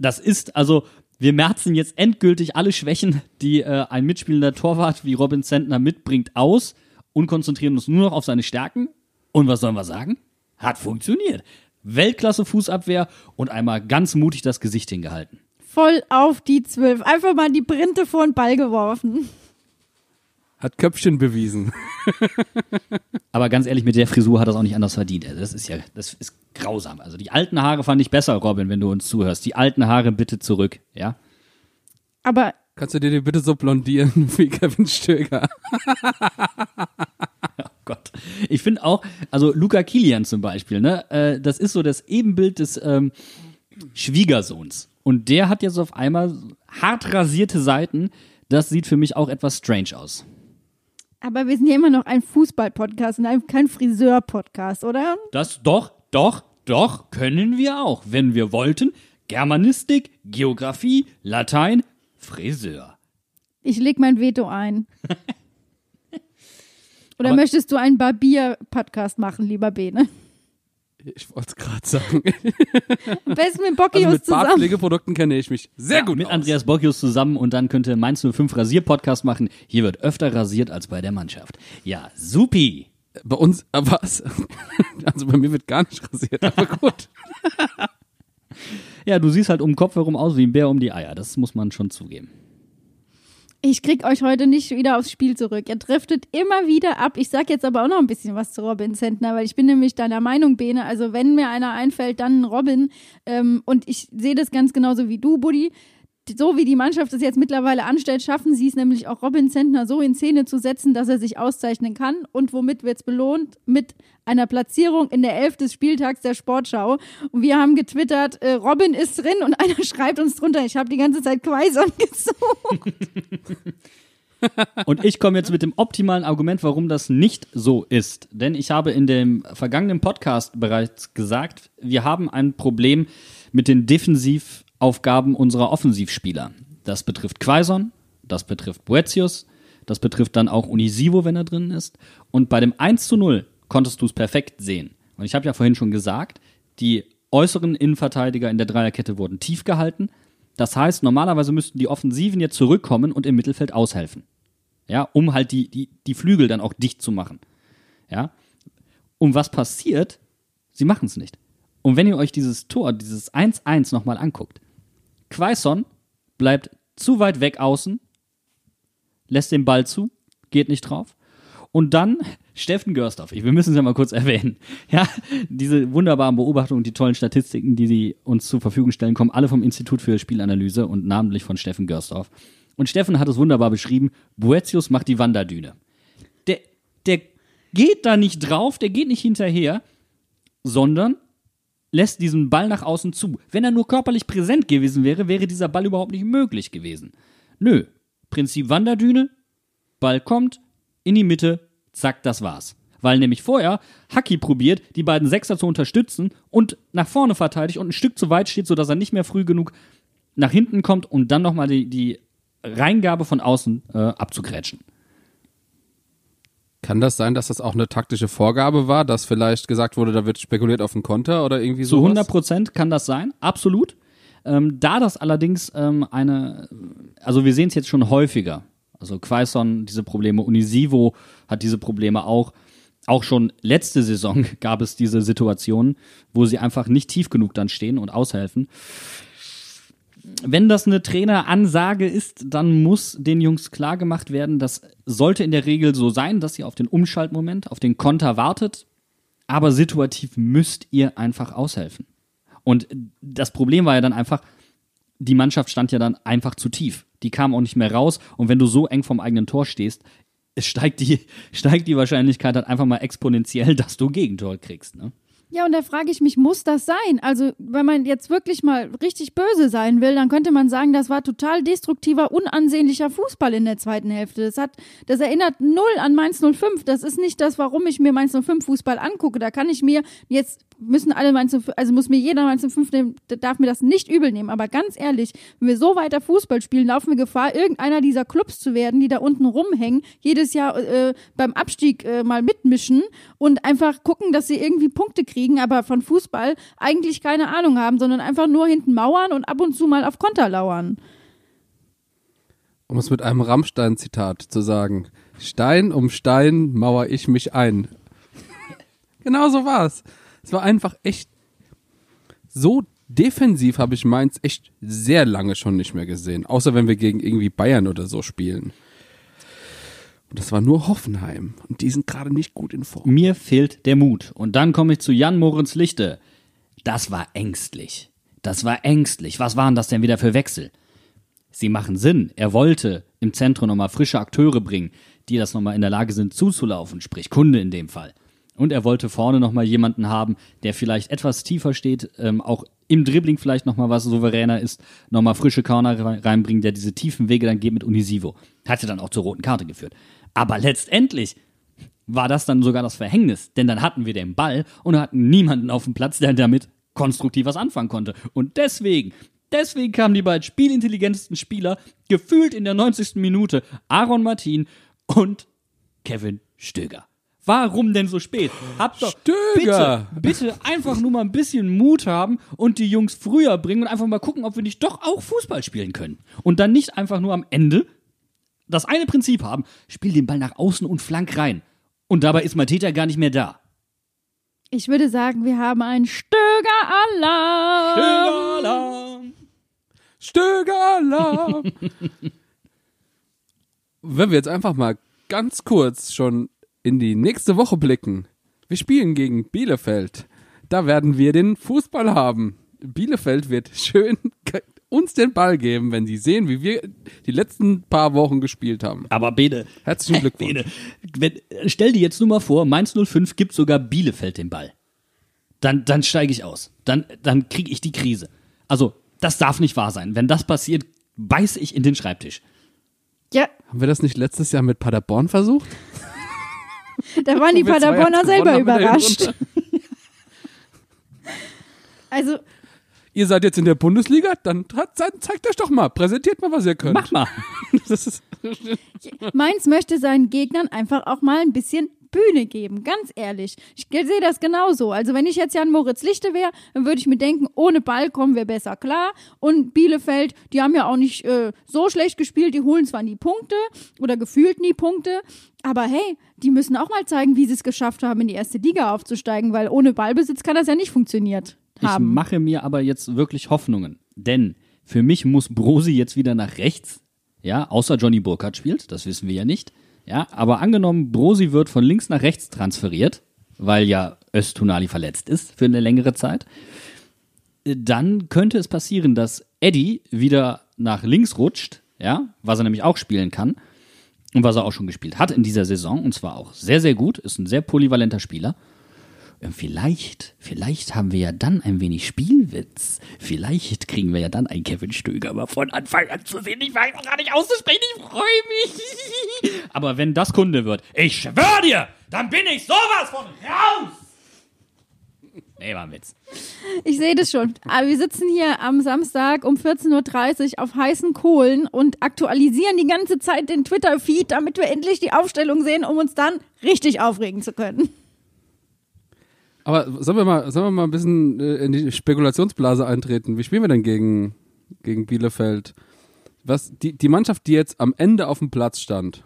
Das ist also, wir merzen jetzt endgültig alle Schwächen, die äh, ein mitspielender Torwart wie Robin Zentner mitbringt, aus und konzentrieren uns nur noch auf seine Stärken. Und was sollen wir sagen? Hat funktioniert. Weltklasse Fußabwehr und einmal ganz mutig das Gesicht hingehalten. Voll auf die Zwölf. Einfach mal die Brinte vor den Ball geworfen. Hat Köpfchen bewiesen. [LAUGHS] Aber ganz ehrlich, mit der Frisur hat er es auch nicht anders verdient. Also Das ist ja, das ist grausam. Also die alten Haare fand ich besser, Robin, wenn du uns zuhörst. Die alten Haare bitte zurück, ja? Aber Kannst du dir die bitte so blondieren [LAUGHS] wie Kevin Stöger? [LAUGHS] Oh Gott. Ich finde auch, also Luca Kilian zum Beispiel, ne, äh, das ist so das Ebenbild des ähm, Schwiegersohns. Und der hat jetzt auf einmal hart rasierte Seiten. Das sieht für mich auch etwas strange aus. Aber wir sind ja immer noch ein Fußball-Podcast und ein- kein Friseur-Podcast, oder? Das doch, doch, doch können wir auch, wenn wir wollten. Germanistik, Geografie, Latein, Friseur. Ich leg mein Veto ein. [LAUGHS] Oder Aber- möchtest du einen Barbier-Podcast machen, lieber Bene? Ich wollte es gerade sagen. Am besten mit Also Bockius mit zusammen. Bartpflegeprodukten kenne ich mich sehr gut Mit aus. Andreas Bocchius zusammen und dann könnte Mainz 05 Rasier-Podcast machen. Hier wird öfter rasiert als bei der Mannschaft. Ja, supi. Bei uns, äh, was? [LAUGHS] Also bei mir wird gar nicht rasiert, aber gut. [LAUGHS] Ja, du siehst halt um den Kopf herum aus wie ein Bär um die Eier. Das muss man schon zugeben. Ich krieg euch heute nicht wieder aufs Spiel zurück. Ihr driftet immer wieder ab. Ich sag jetzt aber auch noch ein bisschen was zu Robin Zentner, weil ich bin nämlich deiner Meinung, Bene. Also wenn mir einer einfällt, dann Robin. Ähm, und ich sehe das ganz genauso wie du, Buddy. So wie die Mannschaft es jetzt mittlerweile anstellt, schaffen sie es nämlich auch Robin Zentner so in Szene zu setzen, dass er sich auszeichnen kann. Und womit wird es belohnt? Mit einer Platzierung in der Elf des Spieltags der Sportschau. Und wir haben getwittert, äh, Robin ist drin und [LAUGHS] einer schreibt uns drunter, ich habe die ganze Zeit Quaison gesucht. [LAUGHS] Und ich komme jetzt mit dem optimalen Argument, warum das nicht so ist. Denn ich habe in dem vergangenen Podcast bereits gesagt, wir haben ein Problem mit den Defensivaufgaben unserer Offensivspieler. Das betrifft Quaison, das betrifft Boetius, das betrifft dann auch Unisivo, wenn er drin ist. Und bei dem 1 zu 0 konntest du es perfekt sehen. Und ich habe ja vorhin schon gesagt, die äußeren Innenverteidiger in der Dreierkette wurden tief gehalten. Das heißt, normalerweise müssten die Offensiven jetzt zurückkommen und im Mittelfeld aushelfen. Ja, um halt die, die, die Flügel dann auch dicht zu machen. Ja. Und was passiert? Sie machen es nicht. Und wenn ihr euch dieses Tor, dieses 1-1 nochmal anguckt, Quaison bleibt zu weit weg außen, lässt den Ball zu, geht nicht drauf. Und dann [LAUGHS] Steffen Görsdorf, wir müssen es ja mal kurz [LAUGHS] erwähnen. Ja, diese wunderbaren Beobachtungen, die tollen Statistiken, die sie uns zur Verfügung stellen, kommen alle vom Institut für Spielanalyse und namentlich von Steffen Görsdorf. Und Steffen hat es wunderbar beschrieben, Boetius macht die Wanderdüne. Der, der geht da nicht drauf, der geht nicht hinterher, sondern lässt diesen Ball nach außen zu. Wenn er nur körperlich präsent gewesen wäre, wäre dieser Ball überhaupt nicht möglich gewesen. Nö. Prinzip Wanderdüne, Ball kommt, in die Mitte, zack, das war's. Weil nämlich vorher Haki probiert, die beiden Sechser zu unterstützen und nach vorne verteidigt und ein Stück zu weit steht, sodass er nicht mehr früh genug nach hinten kommt und dann nochmal die, die Reingabe von außen äh, abzugrätschen. Kann das sein, dass das auch eine taktische Vorgabe war, dass vielleicht gesagt wurde, da wird spekuliert auf einen Konter oder irgendwie Zu so? 100 Prozent kann das sein, absolut. Ähm, da das allerdings ähm, eine, also wir sehen es jetzt schon häufiger. Also Quaison diese Probleme, Unisivo hat diese Probleme auch. Auch schon letzte Saison [LAUGHS] gab es diese Situationen, wo sie einfach nicht tief genug dann stehen und aushelfen. Wenn das eine Traineransage ist, dann muss den Jungs klar gemacht werden, das sollte in der Regel so sein, dass ihr auf den Umschaltmoment, auf den Konter wartet, aber situativ müsst ihr einfach aushelfen. Und das Problem war ja dann einfach, die Mannschaft stand ja dann einfach zu tief. Die kam auch nicht mehr raus und wenn du so eng vom eigenen Tor stehst, steigt die, [LAUGHS] steigt die Wahrscheinlichkeit halt einfach mal exponentiell, dass du Gegentor kriegst. Ne? Ja, und da frage ich mich, muss das sein? Also, wenn man jetzt wirklich mal richtig böse sein will, dann könnte man sagen, das war total destruktiver, unansehnlicher Fußball in der zweiten Hälfte. Das hat, das erinnert null an Mainz 05. Das ist nicht das, warum ich mir Mainz 05 Fußball angucke. Da kann ich mir jetzt müssen alle Mainz 05, also muss mir jeder Mainz 05 nehmen, darf mir das nicht übel nehmen. Aber ganz ehrlich, wenn wir so weiter Fußball spielen, laufen wir Gefahr, irgendeiner dieser Clubs zu werden, die da unten rumhängen, jedes Jahr äh, beim Abstieg äh, mal mitmischen und einfach gucken, dass sie irgendwie Punkte kriegen, aber von Fußball eigentlich keine Ahnung haben, sondern einfach nur hinten mauern und ab und zu mal auf Konter lauern. Um es mit einem Rammstein-Zitat zu sagen. Stein um Stein mauer ich mich ein. [LAUGHS] genau so war's. Es war einfach echt so defensiv habe ich Mainz echt sehr lange schon nicht mehr gesehen. Außer wenn wir gegen irgendwie Bayern oder so spielen. Und das war nur Hoffenheim. Und die sind gerade nicht gut in Form. Mir fehlt der Mut. Und dann komme ich zu Jan Moritz Lichte. Das war ängstlich. Das war ängstlich. Was waren das denn wieder für Wechsel? Sie machen Sinn. Er wollte im Zentrum nochmal frische Akteure bringen, die das nochmal in der Lage sind zuzulaufen, sprich Kunde in dem Fall. Und er wollte vorne nochmal jemanden haben, der vielleicht etwas tiefer steht, ähm, auch im Dribbling vielleicht nochmal was souveräner ist, nochmal frische Corner reinbringen, der diese tiefen Wege dann geht mit Unisivo. Hatte dann auch zur roten Karte geführt. Aber letztendlich war das dann sogar das Verhängnis, denn dann hatten wir den Ball und hatten niemanden auf dem Platz, der damit konstruktiv was anfangen konnte. Und deswegen, deswegen kamen die beiden spielintelligentesten Spieler gefühlt in der 90. Minute, Aaron Martin und Kevin Stöger. Warum denn so spät? Habt doch Stöger! bitte, bitte einfach nur mal ein bisschen Mut haben und die Jungs früher bringen und einfach mal gucken, ob wir nicht doch auch Fußball spielen können. Und dann nicht einfach nur am Ende das eine Prinzip haben, spiel den Ball nach außen und flank rein. Und dabei ist Mateta gar nicht mehr da. Ich würde sagen, wir haben einen Stöger-Alarm. Stöger-Alarm! [LAUGHS] Wenn wir jetzt einfach mal ganz kurz schon in die nächste Woche blicken. Wir spielen gegen Bielefeld. Da werden wir den Fußball haben. Bielefeld wird schön [LAUGHS] uns den Ball geben, wenn sie sehen, wie wir die letzten paar Wochen gespielt haben. Aber Bene, Herzlichen [LAUGHS] Glückwunsch. Bene, wenn, stell dir jetzt nur mal vor, Mainz 05 gibt sogar Bielefeld den Ball. Dann, dann steige ich aus. Dann, dann kriege ich die Krise. Also, das darf nicht wahr sein. Wenn das passiert, beiß ich in den Schreibtisch. Ja, Haben wir das nicht letztes Jahr mit Paderborn versucht? [LAUGHS] da waren die Wo wir 2-1 Paderborner selber überrascht. [LAUGHS] Also, Ihr seid jetzt in der Bundesliga, dann zeigt euch doch mal, präsentiert mal, was ihr könnt. Mach mal. [LAUGHS] Mainz möchte seinen Gegnern einfach auch mal ein bisschen Bühne geben, ganz ehrlich. Ich sehe das genauso. Also wenn ich jetzt Jan Moritz Lichte wäre, dann würde ich mir denken, ohne Ball kommen wir besser klar. Und Bielefeld, die haben ja auch nicht äh, so schlecht gespielt, die holen zwar nie Punkte oder gefühlt nie Punkte, aber hey, die müssen auch mal zeigen, wie sie es geschafft haben, in die erste Liga aufzusteigen, weil ohne Ballbesitz kann das ja nicht funktioniert Ich haben. mache mir aber jetzt wirklich Hoffnungen. Denn für mich muss Brosi jetzt wieder nach rechts. Ja, außer Johnny Burkhardt spielt, das wissen wir ja nicht. Ja, aber angenommen, Brosi wird von links nach rechts transferiert, weil ja Östunali verletzt ist für eine längere Zeit. Dann könnte es passieren, dass Eddie wieder nach links rutscht, ja, was er nämlich auch spielen kann und was er auch schon gespielt hat in dieser Saison und zwar auch sehr, sehr gut, ist ein sehr polyvalenter Spieler. Ähm, Vielleicht, vielleicht haben wir ja dann ein wenig Spielwitz. Vielleicht kriegen wir ja dann einen Kevin Stöger mal von Anfang an zu sehen. Ich weiß noch gar nicht auszusprechen, ich freue mich. [LAUGHS] Aber wenn das Kunde wird, ich schwör dir, dann bin ich sowas von raus. Nee, war ein Witz. Ich sehe das schon. Aber wir sitzen hier am Samstag um 14.30 Uhr auf heißen Kohlen und aktualisieren die ganze Zeit den Twitter-Feed, damit wir endlich die Aufstellung sehen, um uns dann richtig aufregen zu können. Aber sollen wir mal, sollen wir mal ein bisschen äh, in die Spekulationsblase eintreten? Wie spielen wir denn gegen, gegen Bielefeld? Was, die, die Mannschaft, die jetzt am Ende auf dem Platz stand,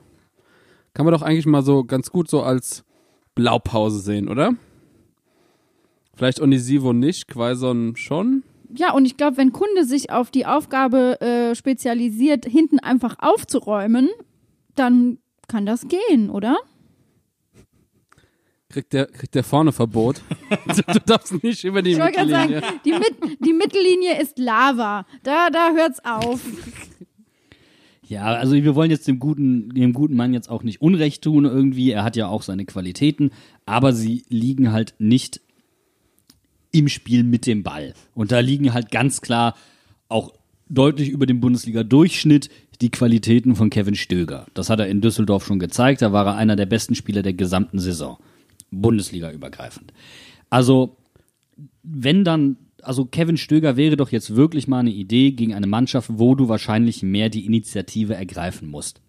kann man doch eigentlich mal so ganz gut so als Blaupause sehen, oder? Vielleicht Onisivo nicht, Quaison schon. ja, und ich glaube, wenn Kunde sich auf die Aufgabe äh, spezialisiert, hinten einfach aufzuräumen, dann kann das gehen, oder? Kriegt der, kriegt der vorne Verbot. [LAUGHS] du, du darfst nicht über die Ich wollte gerade Mittellinie. sagen, die, Mit die Mittellinie ist Lava. Da, da hört's auf. [LAUGHS] Ja, also wir wollen jetzt dem guten, dem guten Mann jetzt auch nicht Unrecht tun irgendwie. Er hat ja auch seine Qualitäten, aber sie liegen halt nicht im Spiel mit dem Ball. Und da liegen halt ganz klar auch deutlich über dem Bundesliga-Durchschnitt die Qualitäten von Kevin Stöger. Das hat er in Düsseldorf schon gezeigt. Da war er einer der besten Spieler der gesamten Saison. Bundesliga übergreifend. Also, wenn dann, also Kevin Stöger wäre doch jetzt wirklich mal eine Idee gegen eine Mannschaft, wo du wahrscheinlich mehr die Initiative ergreifen musst.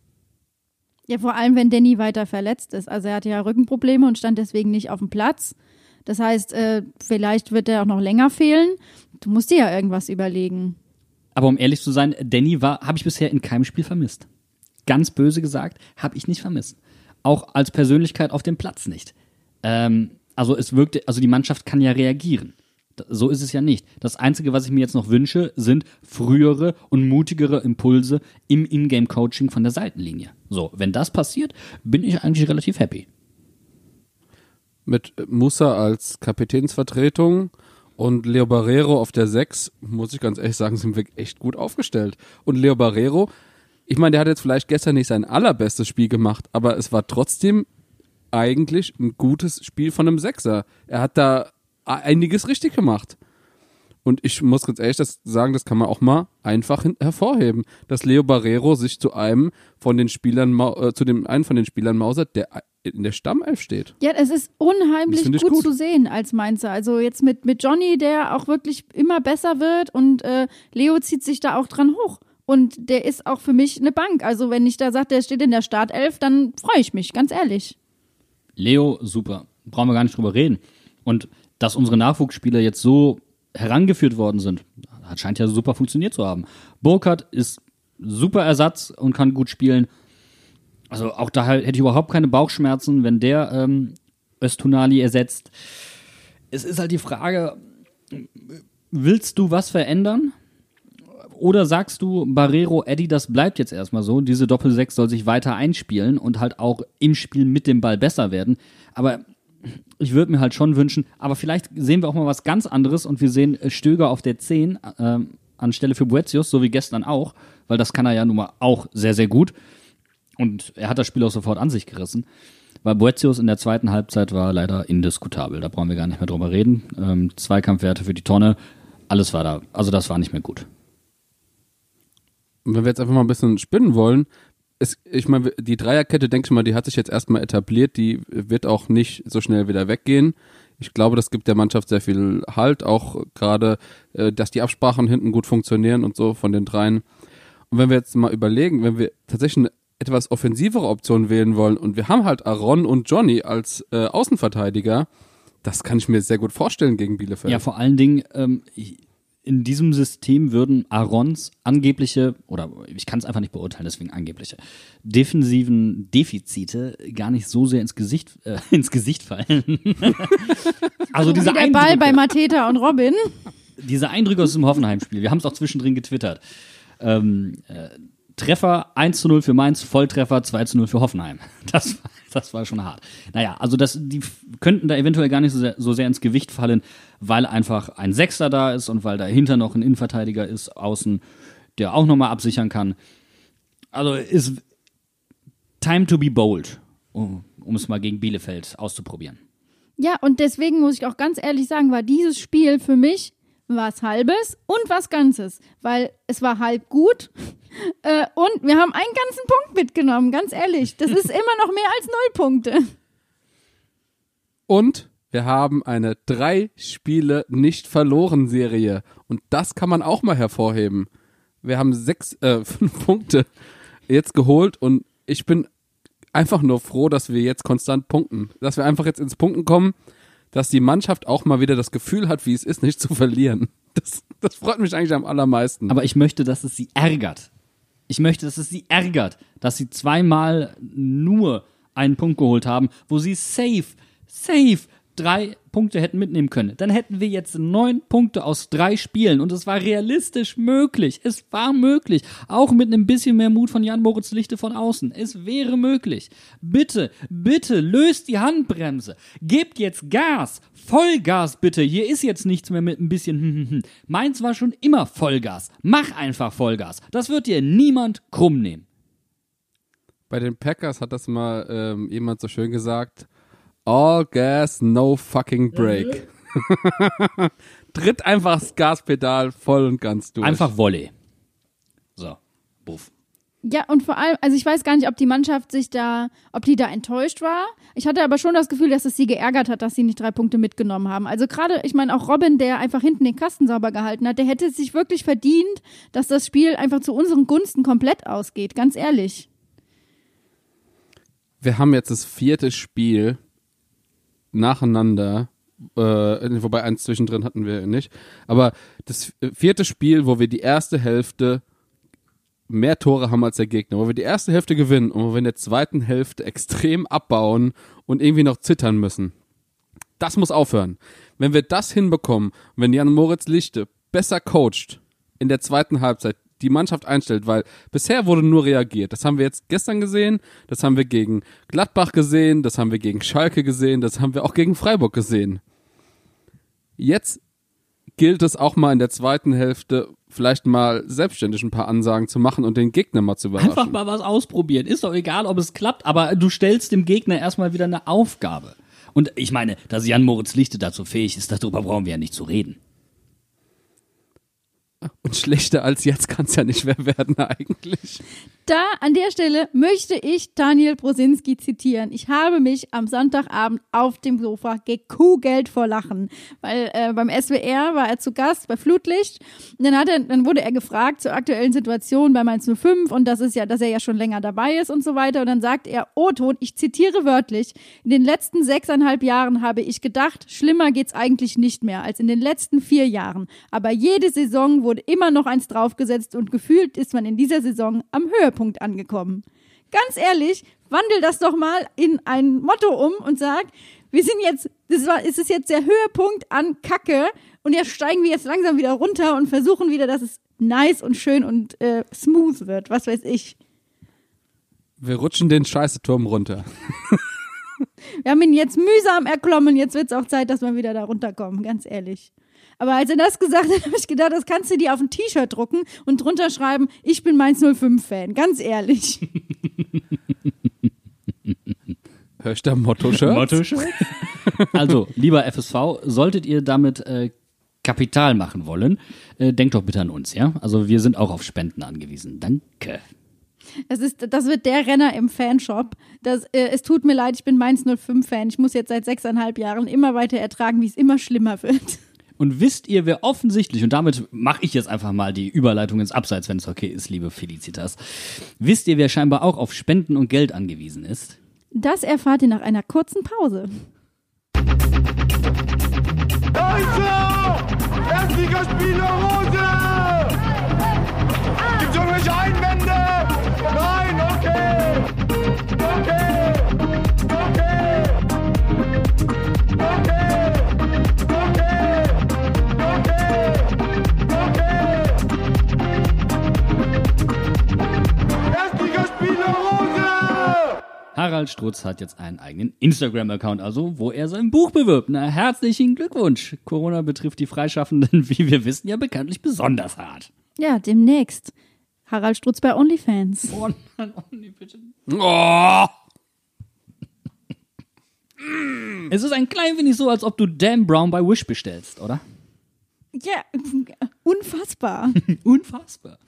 Ja, vor allem, wenn Danny weiter verletzt ist. Also er hatte ja Rückenprobleme und stand deswegen nicht auf dem Platz. Das heißt, äh, vielleicht wird er auch noch länger fehlen. Du musst dir ja irgendwas überlegen. Aber um ehrlich zu sein, Danny war, habe ich bisher in keinem Spiel vermisst. Ganz böse gesagt, habe ich nicht vermisst. Auch als Persönlichkeit auf dem Platz nicht. Ähm, also es wirkte, also die Mannschaft kann ja reagieren. So ist es ja nicht. Das Einzige, was ich mir jetzt noch wünsche, sind frühere und mutigere Impulse im Ingame-Coaching von der Seitenlinie. So, wenn das passiert, bin ich eigentlich relativ happy. Mit Musa als Kapitänsvertretung und Leo Barrero auf der 6, muss ich ganz ehrlich sagen, sind wir echt gut aufgestellt. Und Leo Barrero, ich meine, der hat jetzt vielleicht gestern nicht sein allerbestes Spiel gemacht, aber es war trotzdem eigentlich ein gutes Spiel von einem Sechser. Er hat da einiges richtig gemacht. Und ich muss ganz ehrlich das sagen, das kann man auch mal einfach hervorheben, dass Leo Barrero sich zu einem von den Spielern, äh, zu dem einen von den Spielern mausert, der in der Stammelf steht. Ja, es ist unheimlich gut, gut. zu sehen als Mainzer. Also jetzt mit, mit Johnny, der auch wirklich immer besser wird und äh, Leo zieht sich da auch dran hoch. Und der ist auch für mich eine Bank. Also wenn ich da sage, der steht in der Startelf, dann freue ich mich, ganz ehrlich. Leo, super. Brauchen wir gar nicht drüber reden. Und dass unsere Nachwuchsspieler jetzt so herangeführt worden sind, scheint ja super funktioniert zu haben. Burkhardt ist super Ersatz und kann gut spielen. Also auch da hätte ich überhaupt keine Bauchschmerzen, wenn der ähm, Östunali ersetzt. Es ist halt die Frage, willst du was verändern? Oder sagst du, Barrero, Eddie, das bleibt jetzt erstmal so. Diese Doppel-Sechs soll sich weiter einspielen und halt auch im Spiel mit dem Ball besser werden. Aber ich würde mir halt schon wünschen, aber vielleicht sehen wir auch mal was ganz anderes und wir sehen äh, Stöger auf der 10 ähm, anstelle für Boetius, so wie gestern auch, weil das kann er ja nun mal auch sehr, sehr gut. Und er hat das Spiel auch sofort an sich gerissen. Weil Boetius in der zweiten Halbzeit war leider indiskutabel. Da brauchen wir gar nicht mehr drüber reden. Ähm, Zweikampfwerte für die Tonne, alles war da. Also das war nicht mehr gut. Wenn wir jetzt einfach mal ein bisschen spinnen wollen, es, ich meine, die Dreierkette, denke ich mal, die hat sich jetzt erstmal etabliert, die wird auch nicht so schnell wieder weggehen. Ich glaube, das gibt der Mannschaft sehr viel Halt, auch gerade, äh, dass die Absprachen hinten gut funktionieren und so von den dreien. Und wenn wir jetzt mal überlegen, wenn wir tatsächlich eine etwas offensivere Option wählen wollen und wir haben halt Aaron und Johnny als äh, Außenverteidiger, das kann ich mir sehr gut vorstellen gegen Bielefeld. Ja, vor allen Dingen, ähm, in diesem System würden Arons angebliche, oder ich kann es einfach nicht beurteilen, deswegen angebliche, defensiven Defizite gar nicht so sehr ins Gesicht, äh, [LAUGHS] ins Gesicht fallen. [LAUGHS] also diese Wie der Ball bei Mateta und Robin. diese Eindrücke aus dem Hoffenheim-Spiel, wir haben es auch zwischendrin getwittert. Ähm, äh, Treffer 1 zu 0 für Mainz, Volltreffer 2 zu 0 für Hoffenheim. [LAUGHS] Das, war- das war schon hart. Naja, also das, die könnten da eventuell gar nicht so sehr, so sehr ins Gewicht fallen, weil einfach ein Sechster da ist und weil dahinter noch ein Innenverteidiger ist, außen, der auch nochmal absichern kann. Also ist time to be bold, um, um es mal gegen Bielefeld auszuprobieren. Ja, und deswegen muss ich auch ganz ehrlich sagen, war dieses Spiel für mich was Halbes und was Ganzes. Weil es war halb gut [LAUGHS] äh, und wir haben einen ganzen Punkt mitgenommen, ganz ehrlich. Das ist [LAUGHS] immer noch mehr als null Punkte. Und wir haben eine drei Spiele nicht verloren Serie. Und das kann man auch mal hervorheben. Wir haben sechs, äh, [LAUGHS] fünf Punkte jetzt geholt und ich bin einfach nur froh, dass wir jetzt konstant punkten. Dass wir einfach jetzt ins Punkten kommen, dass die Mannschaft auch mal wieder das Gefühl hat, wie es ist, nicht zu verlieren. Das, das freut mich eigentlich am allermeisten. Aber ich möchte, dass es sie ärgert. Ich möchte, dass es sie ärgert, dass sie zweimal nur einen Punkt geholt haben, wo sie safe, safe drei Punkte hätten mitnehmen können, dann hätten wir jetzt neun Punkte aus drei Spielen und es war realistisch möglich. Es war möglich. Auch mit einem bisschen mehr Mut von Jan Moritz Lichte von außen. Es wäre möglich. Bitte, bitte löst die Handbremse. Gebt jetzt Gas. Vollgas bitte. Hier ist jetzt nichts mehr mit ein bisschen. Hm, hm, hm. Meins war schon immer Vollgas. Mach einfach Vollgas. Das wird dir niemand krumm nehmen. Bei den Packers hat das mal ähm, jemand so schön gesagt. All gas, no fucking break. [LAUGHS] Tritt einfach das Gaspedal voll und ganz durch. Einfach Volley. So, buff. Ja, und vor allem, also ich weiß gar nicht, ob die Mannschaft sich da, ob die da enttäuscht war. Ich hatte aber schon das Gefühl, dass es sie geärgert hat, dass sie nicht drei Punkte mitgenommen haben. Also gerade, ich meine, auch Robin, der einfach hinten den Kasten sauber gehalten hat, der hätte sich wirklich verdient, dass das Spiel einfach zu unseren Gunsten komplett ausgeht. Ganz ehrlich. Wir haben jetzt das vierte Spiel nacheinander, äh, wobei eins zwischendrin hatten wir nicht, aber das vierte Spiel, wo wir die erste Hälfte mehr Tore haben als der Gegner, wo wir die erste Hälfte gewinnen und wo wir in der zweiten Hälfte extrem abbauen und irgendwie noch zittern müssen. Das muss aufhören. Wenn wir das hinbekommen, wenn Jan Moritz Lichte besser coacht in der zweiten Halbzeit, die Mannschaft einstellt, weil bisher wurde nur reagiert. Das haben wir jetzt gestern gesehen, das haben wir gegen Gladbach gesehen, das haben wir gegen Schalke gesehen, das haben wir auch gegen Freiburg gesehen. Jetzt gilt es auch mal in der zweiten Hälfte vielleicht mal selbstständig ein paar Ansagen zu machen und den Gegner mal zu überraschen. Einfach mal was ausprobieren. Ist doch egal, ob es klappt, aber du stellst dem Gegner erstmal wieder eine Aufgabe. Und ich meine, dass Jan Moritz Lichte dazu fähig ist, darüber brauchen wir ja nicht zu reden. Und schlechter als jetzt kann es ja nicht mehr werden eigentlich. Da an der Stelle möchte ich Daniel Brosinski zitieren. Ich habe mich am Sonntagabend auf dem Sofa gekugelt vor Lachen, weil äh, beim SWR war er zu Gast bei Flutlicht. Und dann hat er, dann wurde er gefragt zur aktuellen Situation bei Mainz 05 und das ist ja, dass er ja schon länger dabei ist und so weiter. Und dann sagt er, O-Ton, ich zitiere wörtlich, in den letzten sechseinhalb Jahren habe ich gedacht, schlimmer geht's eigentlich nicht mehr als in den letzten vier Jahren. Aber jede Saison wurde immer noch eins draufgesetzt und gefühlt ist man in dieser Saison am Höhepunkt Höhepunkt angekommen. Ganz ehrlich, wandel das doch mal in ein Motto um und sag, wir sind jetzt, das war, ist es jetzt der Höhepunkt an Kacke und jetzt steigen wir jetzt langsam wieder runter und versuchen wieder, dass es nice und schön und äh, smooth wird, was weiß ich. Wir rutschen den Scheißeturm runter. [LAUGHS] wir haben ihn jetzt mühsam erklommen, jetzt wird es auch Zeit, dass wir wieder da runterkommen, ganz ehrlich. Aber als er das gesagt hat, [LAUGHS] habe ich gedacht, das kannst du dir auf ein T-Shirt drucken und drunter schreiben, ich bin Mainz 05-Fan. Ganz ehrlich. Hörst du Motto-Shirt? Motto-Shirt? Also, lieber FSV, solltet ihr damit äh, Kapital machen wollen, äh, denkt doch bitte an uns, ja? Also wir sind auch auf Spenden angewiesen. Danke. Das, ist, das wird der Renner im Fanshop. Das, äh, es tut mir leid, ich bin Mainz 05-Fan. Ich muss jetzt seit sechseinhalb Jahren immer weiter ertragen, wie es immer schlimmer wird. Und wisst ihr, wer offensichtlich, und damit mache ich jetzt einfach mal die Überleitung ins Abseits, wenn es okay ist, liebe Felicitas, wisst ihr, wer scheinbar auch auf Spenden und Geld angewiesen ist? Das erfahrt ihr nach einer kurzen Pause. Also! Erstligaspieler Rose! Gibt's irgendwelche Einwände? Nein! Okay! Okay! Harald Strutz hat jetzt einen eigenen Instagram-Account, also wo er sein Buch bewirbt. Na, herzlichen Glückwunsch. Corona betrifft die Freischaffenden, [LAUGHS] wie wir wissen, ja bekanntlich besonders hart. Ja, demnächst. Harald Strutz bei OnlyFans. Oh nein, nee, bitte. Oh! Es ist ein klein wenig so, als ob du Dan Brown bei Wish bestellst, oder? Ja, [LAUGHS] unfassbar. [LAUGHS] Unfassbar.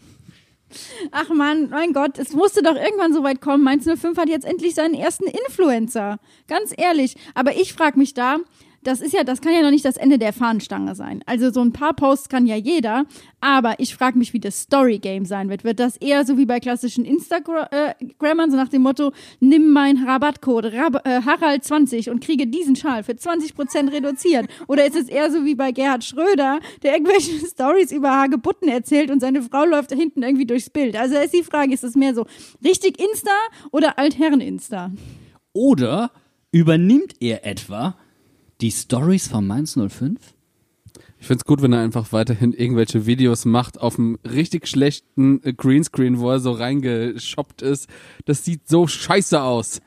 Ach man, mein Gott, es musste doch irgendwann so weit kommen. Mainz 05 hat jetzt endlich seinen ersten Influencer. Ganz ehrlich. Aber ich frage mich da, das ist ja, das kann ja noch nicht das Ende der Fahnenstange sein. Also so ein paar Posts kann ja jeder, aber ich frage mich, wie das Story-Game sein wird. Wird das eher so wie bei klassischen Instagrammern, so nach dem Motto, nimm meinen Rabattcode Rab äh, Harald20 und kriege diesen Schal für 20% reduziert? Oder ist es eher so wie bei Gerhard Schröder, der irgendwelche [LAUGHS] Stories über Hagebutten erzählt und seine Frau läuft hinten irgendwie durchs Bild? Also ist die Frage, ist es mehr so richtig Insta oder Altherren-Insta? Oder übernimmt er etwa Die Stories von Mainz 05? Ich find's gut, wenn er einfach weiterhin irgendwelche Videos macht auf einem richtig schlechten äh, Greenscreen, wo er so reingeshoppt ist. Das sieht so scheiße aus.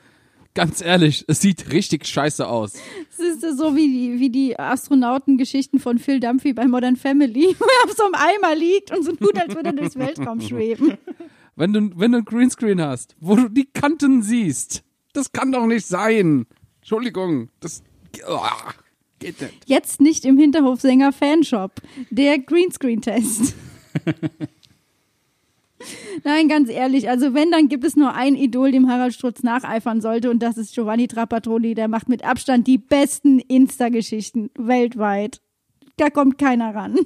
Ganz ehrlich, es sieht richtig scheiße aus. Es ist so wie die, wie die Astronautengeschichten von Phil Dunphy bei Modern Family, [LAUGHS] wo er auf so einem Eimer liegt und so tut, als würde er durchs Weltraum [LAUGHS] schweben. Wenn du, wenn du ein Greenscreen hast, wo du die Kanten siehst, das kann doch nicht sein. Entschuldigung, das oh, geht nicht. Jetzt nicht im Hinterhofsänger Fanshop. Der Greenscreen-Test. [LAUGHS] Nein, ganz ehrlich, also wenn, dann gibt es nur ein Idol, dem Harald Strutz nacheifern sollte und das ist Giovanni Trapattoni. Der macht mit Abstand die besten Insta-Geschichten weltweit. Da kommt keiner ran.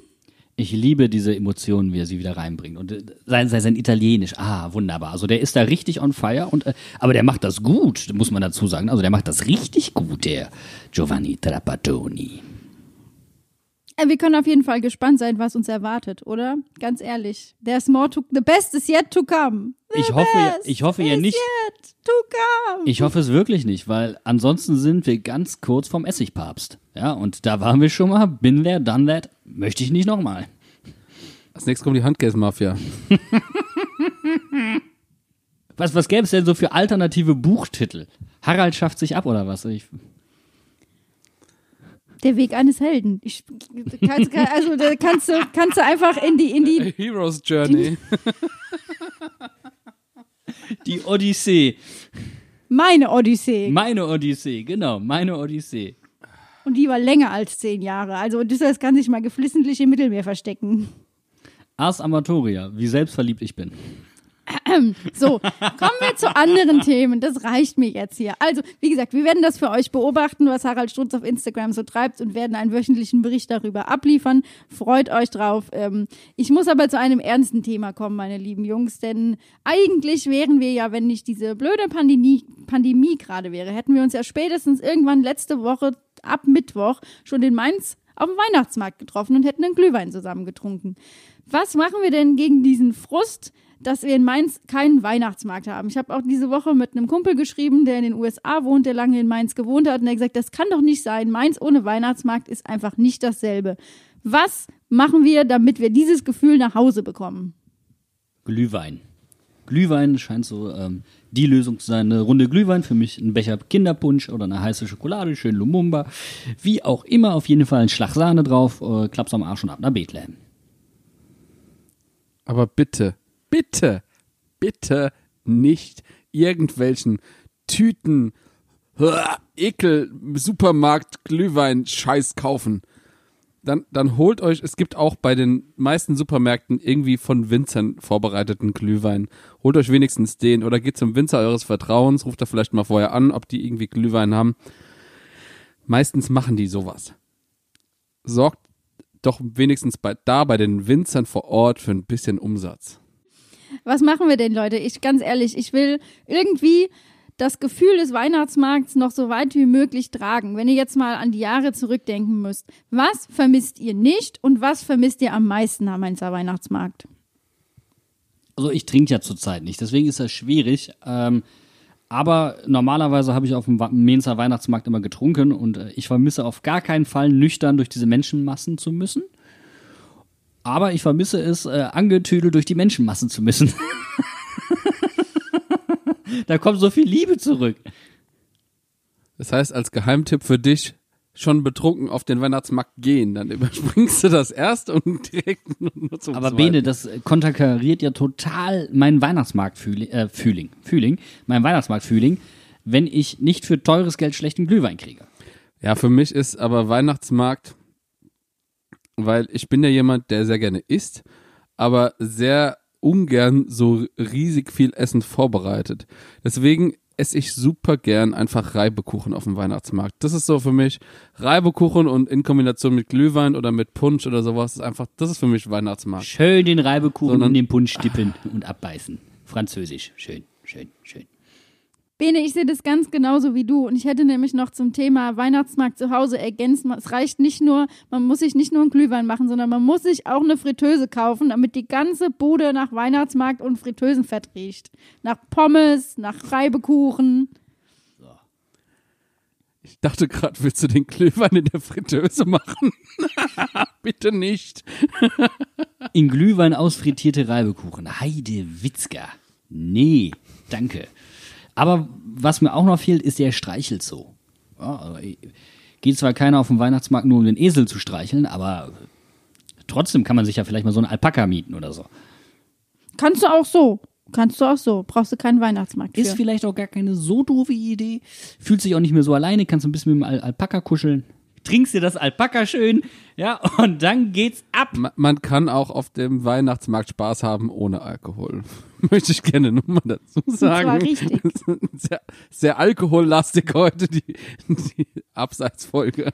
Ich liebe diese Emotionen, wie er sie wieder reinbringt. Und äh, sein, sein, sein Italienisch, ah, wunderbar. Also der ist da richtig on fire. Und, äh, aber der macht das gut, muss man dazu sagen. Also der macht das richtig gut, der Giovanni Trapattoni. Äh, Wir können auf jeden Fall gespannt sein, was uns erwartet, oder? Ganz ehrlich. There's more to, the best is yet to come. The Ich hoffe, ich hoffe ja is nicht- Yet to come. Ich hoffe es wirklich nicht, weil ansonsten sind wir ganz kurz vom Essigpapst. Ja, und da waren wir schon mal, bin there, done that, möchte ich nicht nochmal. Als nächstes kommt die Handkäse-Mafia. Was, was gäbe es denn so für alternative Buchtitel? Harald schafft sich ab oder was? Ich, Der Weg eines Helden. Ich, kannst, kann- also da kannst du, kannst du einfach in die, in die, Hero's Journey. die Odyssee. meine Odyssee. Meine Odyssee, genau, meine Odyssee. Und die war länger als zehn Jahre. Also Odysseus kann sich mal geflissentlich im Mittelmeer verstecken. Ars Amatoria, wie selbstverliebt ich bin. [CLEARS THROAT] So, kommen wir zu anderen Themen. Das reicht mir jetzt hier. Also, wie gesagt, wir werden das für euch beobachten, was Harald Strutz auf Instagram so treibt und werden einen wöchentlichen Bericht darüber abliefern. Freut euch drauf. Ähm, ich muss aber zu einem ernsten Thema kommen, meine lieben Jungs, denn eigentlich wären wir ja, wenn nicht diese blöde Pandemie, Pandemie gerade wäre, hätten wir uns ja spätestens irgendwann letzte Woche ab Mittwoch schon in Mainz auf dem Weihnachtsmarkt getroffen und hätten einen Glühwein zusammen getrunken. Was machen wir denn gegen diesen Frust, dass wir in Mainz keinen Weihnachtsmarkt haben? Ich habe auch diese Woche mit einem Kumpel geschrieben, der in den USA wohnt, der lange in Mainz gewohnt hat, und der hat gesagt, das kann doch nicht sein. Mainz ohne Weihnachtsmarkt ist einfach nicht dasselbe. Was machen wir, damit wir dieses Gefühl nach Hause bekommen? Glühwein. Glühwein scheint so ähm, die Lösung zu sein. Eine Runde Glühwein, für mich ein Becher Kinderpunsch oder eine heiße Schokolade, schön Lumumba. Wie auch immer, auf jeden Fall ein Schlag Sahne drauf, äh, klapp's am Arsch und ab nach Bethlehem. Aber bitte, bitte, bitte nicht irgendwelchen Tüten, Ekel, Supermarkt, Glühwein, Scheiß kaufen. Dann, dann holt euch, es gibt auch bei den meisten Supermärkten irgendwie von Winzern vorbereiteten Glühwein. Holt euch wenigstens den oder geht zum Winzer eures Vertrauens, ruft da vielleicht mal vorher an, ob die irgendwie Glühwein haben. Meistens machen die sowas. Sorgt doch wenigstens bei, da bei den Winzern vor Ort für ein bisschen Umsatz. Was machen wir denn, Leute? Ich ganz ehrlich, ich will irgendwie das Gefühl des Weihnachtsmarkts noch so weit wie möglich tragen. Wenn ihr jetzt mal an die Jahre zurückdenken müsst, was vermisst ihr nicht und was vermisst ihr am meisten am Mainzer Weihnachtsmarkt? Also ich trinke ja zurzeit nicht, deswegen ist das schwierig. Ähm, aber normalerweise habe ich auf dem Mainzer Weihnachtsmarkt immer getrunken und äh, ich vermisse auf gar keinen Fall nüchtern durch diese Menschenmassen zu müssen. Aber ich vermisse es, äh, angetüdelt durch die Menschenmassen zu müssen. da kommt so viel Liebe zurück. Das heißt, als Geheimtipp für dich, schon betrunken auf den Weihnachtsmarkt gehen. Dann [LAUGHS] überspringst du das erst und direkt [LAUGHS] nur zum Aber zweiten. Bene, das konterkariert ja total meinen Weihnachtsmarkt-Fühling, äh, Fühling, Fühling, mein Weihnachtsmarkt-Fühling, wenn ich nicht für teures Geld schlechten Glühwein kriege. Ja, für mich ist aber Weihnachtsmarkt, weil ich bin ja jemand, der sehr gerne isst, aber sehr ungern so riesig viel Essen vorbereitet. Deswegen esse ich super gern einfach Reibekuchen auf dem Weihnachtsmarkt. Das ist so für mich Reibekuchen und in Kombination mit Glühwein oder mit Punsch oder sowas ist einfach, das ist für mich Weihnachtsmarkt. Schön den Reibekuchen Sondern- in den Punsch dippen und abbeißen. Französisch. Schön, schön, schön. Bene, ich sehe das ganz genauso wie du. Und ich hätte nämlich noch zum Thema Weihnachtsmarkt zu Hause ergänzt. Es reicht nicht nur, man muss sich nicht nur einen Glühwein machen, sondern man muss sich auch eine Fritteuse kaufen, damit die ganze Bude nach Weihnachtsmarkt und Fritteusenfett riecht. Nach Pommes, nach Reibekuchen. Ich dachte gerade, willst du den Glühwein in der Fritteuse machen? [LAUGHS] Bitte nicht. In Glühwein ausfrittierte Reibekuchen. Heide Witzka. Nee, danke. Aber was mir auch noch fehlt, ist der Streichelzoo. Ja, also, eh, geht zwar keiner auf den Weihnachtsmarkt nur, um den Esel zu streicheln, aber trotzdem kann man sich ja vielleicht mal so einen Alpaka mieten oder so. Kannst du auch so. Kannst du auch so. Brauchst du keinen Weihnachtsmarkt für. Ist vielleicht auch gar keine so doofe Idee. Fühlt sich auch nicht mehr so alleine, kannst ein bisschen mit dem Al Alpaka kuscheln. Trinkst dir das Alpaka schön, ja, und dann geht's ab. Ma- Man kann auch auf dem Weihnachtsmarkt Spaß haben ohne Alkohol. [LAUGHS] Möchte ich gerne nur mal dazu sagen. richtig. Das ist Sehr, sehr alkohollastig heute, die, die Abseitsfolge.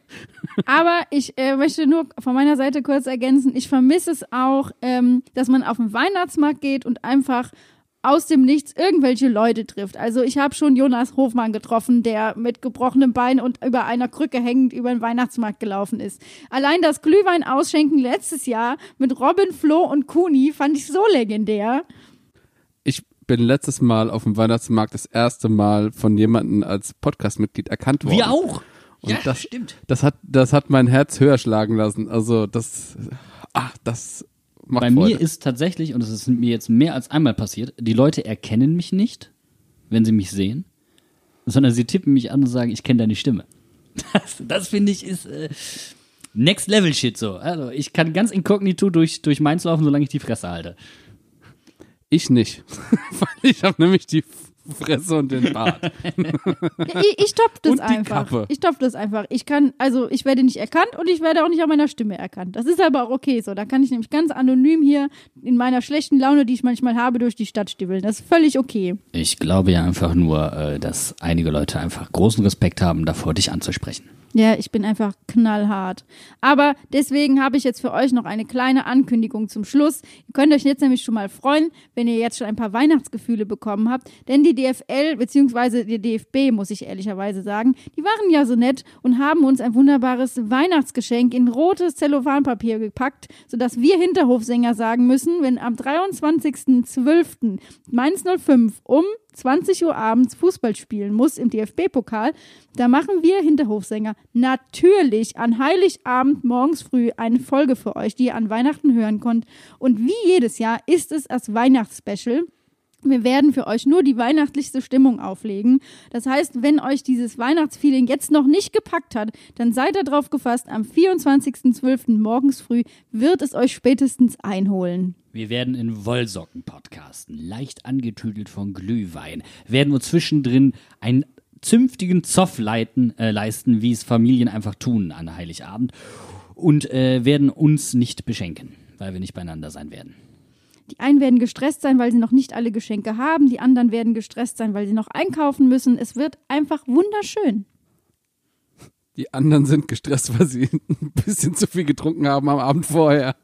Aber ich äh, möchte nur von meiner Seite kurz ergänzen, ich vermisse es auch, ähm, dass man auf den Weihnachtsmarkt geht und einfach aus dem Nichts irgendwelche Leute trifft. Also ich habe schon Jonas Hofmann getroffen, der mit gebrochenem Bein und über einer Krücke hängend über den Weihnachtsmarkt gelaufen ist. Allein das Glühwein ausschenken letztes Jahr mit Robin, Flo und Kuni fand ich so legendär. Ich bin letztes Mal auf dem Weihnachtsmarkt das erste Mal von jemandem als Podcast-Mitglied erkannt worden. Wir auch. Und ja, das, stimmt. Das hat, das hat mein Herz höher schlagen lassen. Also das, ach, das macht Bei Freude. mir ist tatsächlich, und es ist mir jetzt mehr als einmal passiert, die Leute erkennen mich nicht, wenn sie mich sehen, sondern sie tippen mich an und sagen, ich kenne deine Stimme. [LAUGHS] Das, das finde ich ist äh, Next Level Shit so. Also ich kann ganz inkognito durch, durch Mainz laufen, solange ich die Fresse halte. Ich nicht. [LAUGHS] Weil ich habe nämlich die Fresse und den Bart. [LAUGHS] [LAUGHS] Ich, ich stopp das Und die einfach. Kappe. Ich stopp das einfach. Ich kann, also ich werde nicht erkannt und ich werde auch nicht an meiner Stimme erkannt. Das ist aber auch okay so. Da kann ich nämlich ganz anonym hier in meiner schlechten Laune, die ich manchmal habe, durch die Stadt stibbeln. Das ist völlig okay. Ich glaube ja einfach nur, äh, dass einige Leute einfach großen Respekt haben, davor dich anzusprechen. Ja, ich bin einfach knallhart. Aber deswegen habe ich jetzt für euch noch eine kleine Ankündigung zum Schluss. Ihr könnt euch jetzt nämlich schon mal freuen, wenn ihr jetzt schon ein paar Weihnachtsgefühle bekommen habt. Denn die DFL, beziehungsweise die DFB, muss ich ehrlicherweise sagen, die waren ja so nett und haben uns ein wunderbares Weihnachtsgeschenk in rotes Zellophanpapier gepackt, sodass wir Hinterhofsänger sagen müssen, wenn am 23.12. Mainz 05 um 20 Uhr abends Fußball spielen muss im DFB-Pokal, da machen wir Hinterhofsänger natürlich an Heiligabend morgens früh eine Folge für euch, die ihr an Weihnachten hören könnt. Und wie jedes Jahr ist es das Weihnachtsspecial. Wir werden für euch nur die weihnachtlichste Stimmung auflegen. Das heißt, wenn euch dieses Weihnachtsfeeling jetzt noch nicht gepackt hat, dann seid darauf gefasst, am 24.12. morgens früh wird es euch spätestens einholen. Wir werden in Wollsocken podcasten, leicht angetüdelt von Glühwein, werden uns zwischendrin einen zünftigen Zoff leiten, äh, leisten, wie es Familien einfach tun an Heiligabend und äh, werden uns nicht beschenken, weil wir nicht beieinander sein werden. Die einen werden gestresst sein, weil sie noch nicht alle Geschenke haben. Die anderen werden gestresst sein, weil sie noch einkaufen müssen. Es wird einfach wunderschön. Die anderen sind gestresst, weil sie [LAUGHS] ein bisschen zu viel getrunken haben am Abend vorher.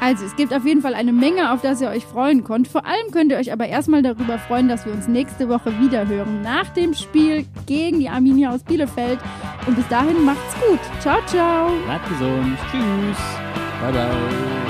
Also, es gibt auf jeden Fall eine Menge, auf das ihr euch freuen könnt. Vor allem könnt ihr euch aber erstmal darüber freuen, dass wir uns nächste Woche wieder hören. Nach dem Spiel gegen die Arminia aus Bielefeld. Und bis dahin macht's gut. Ciao, ciao. Bleibt gesund. Tschüss. Bye bye.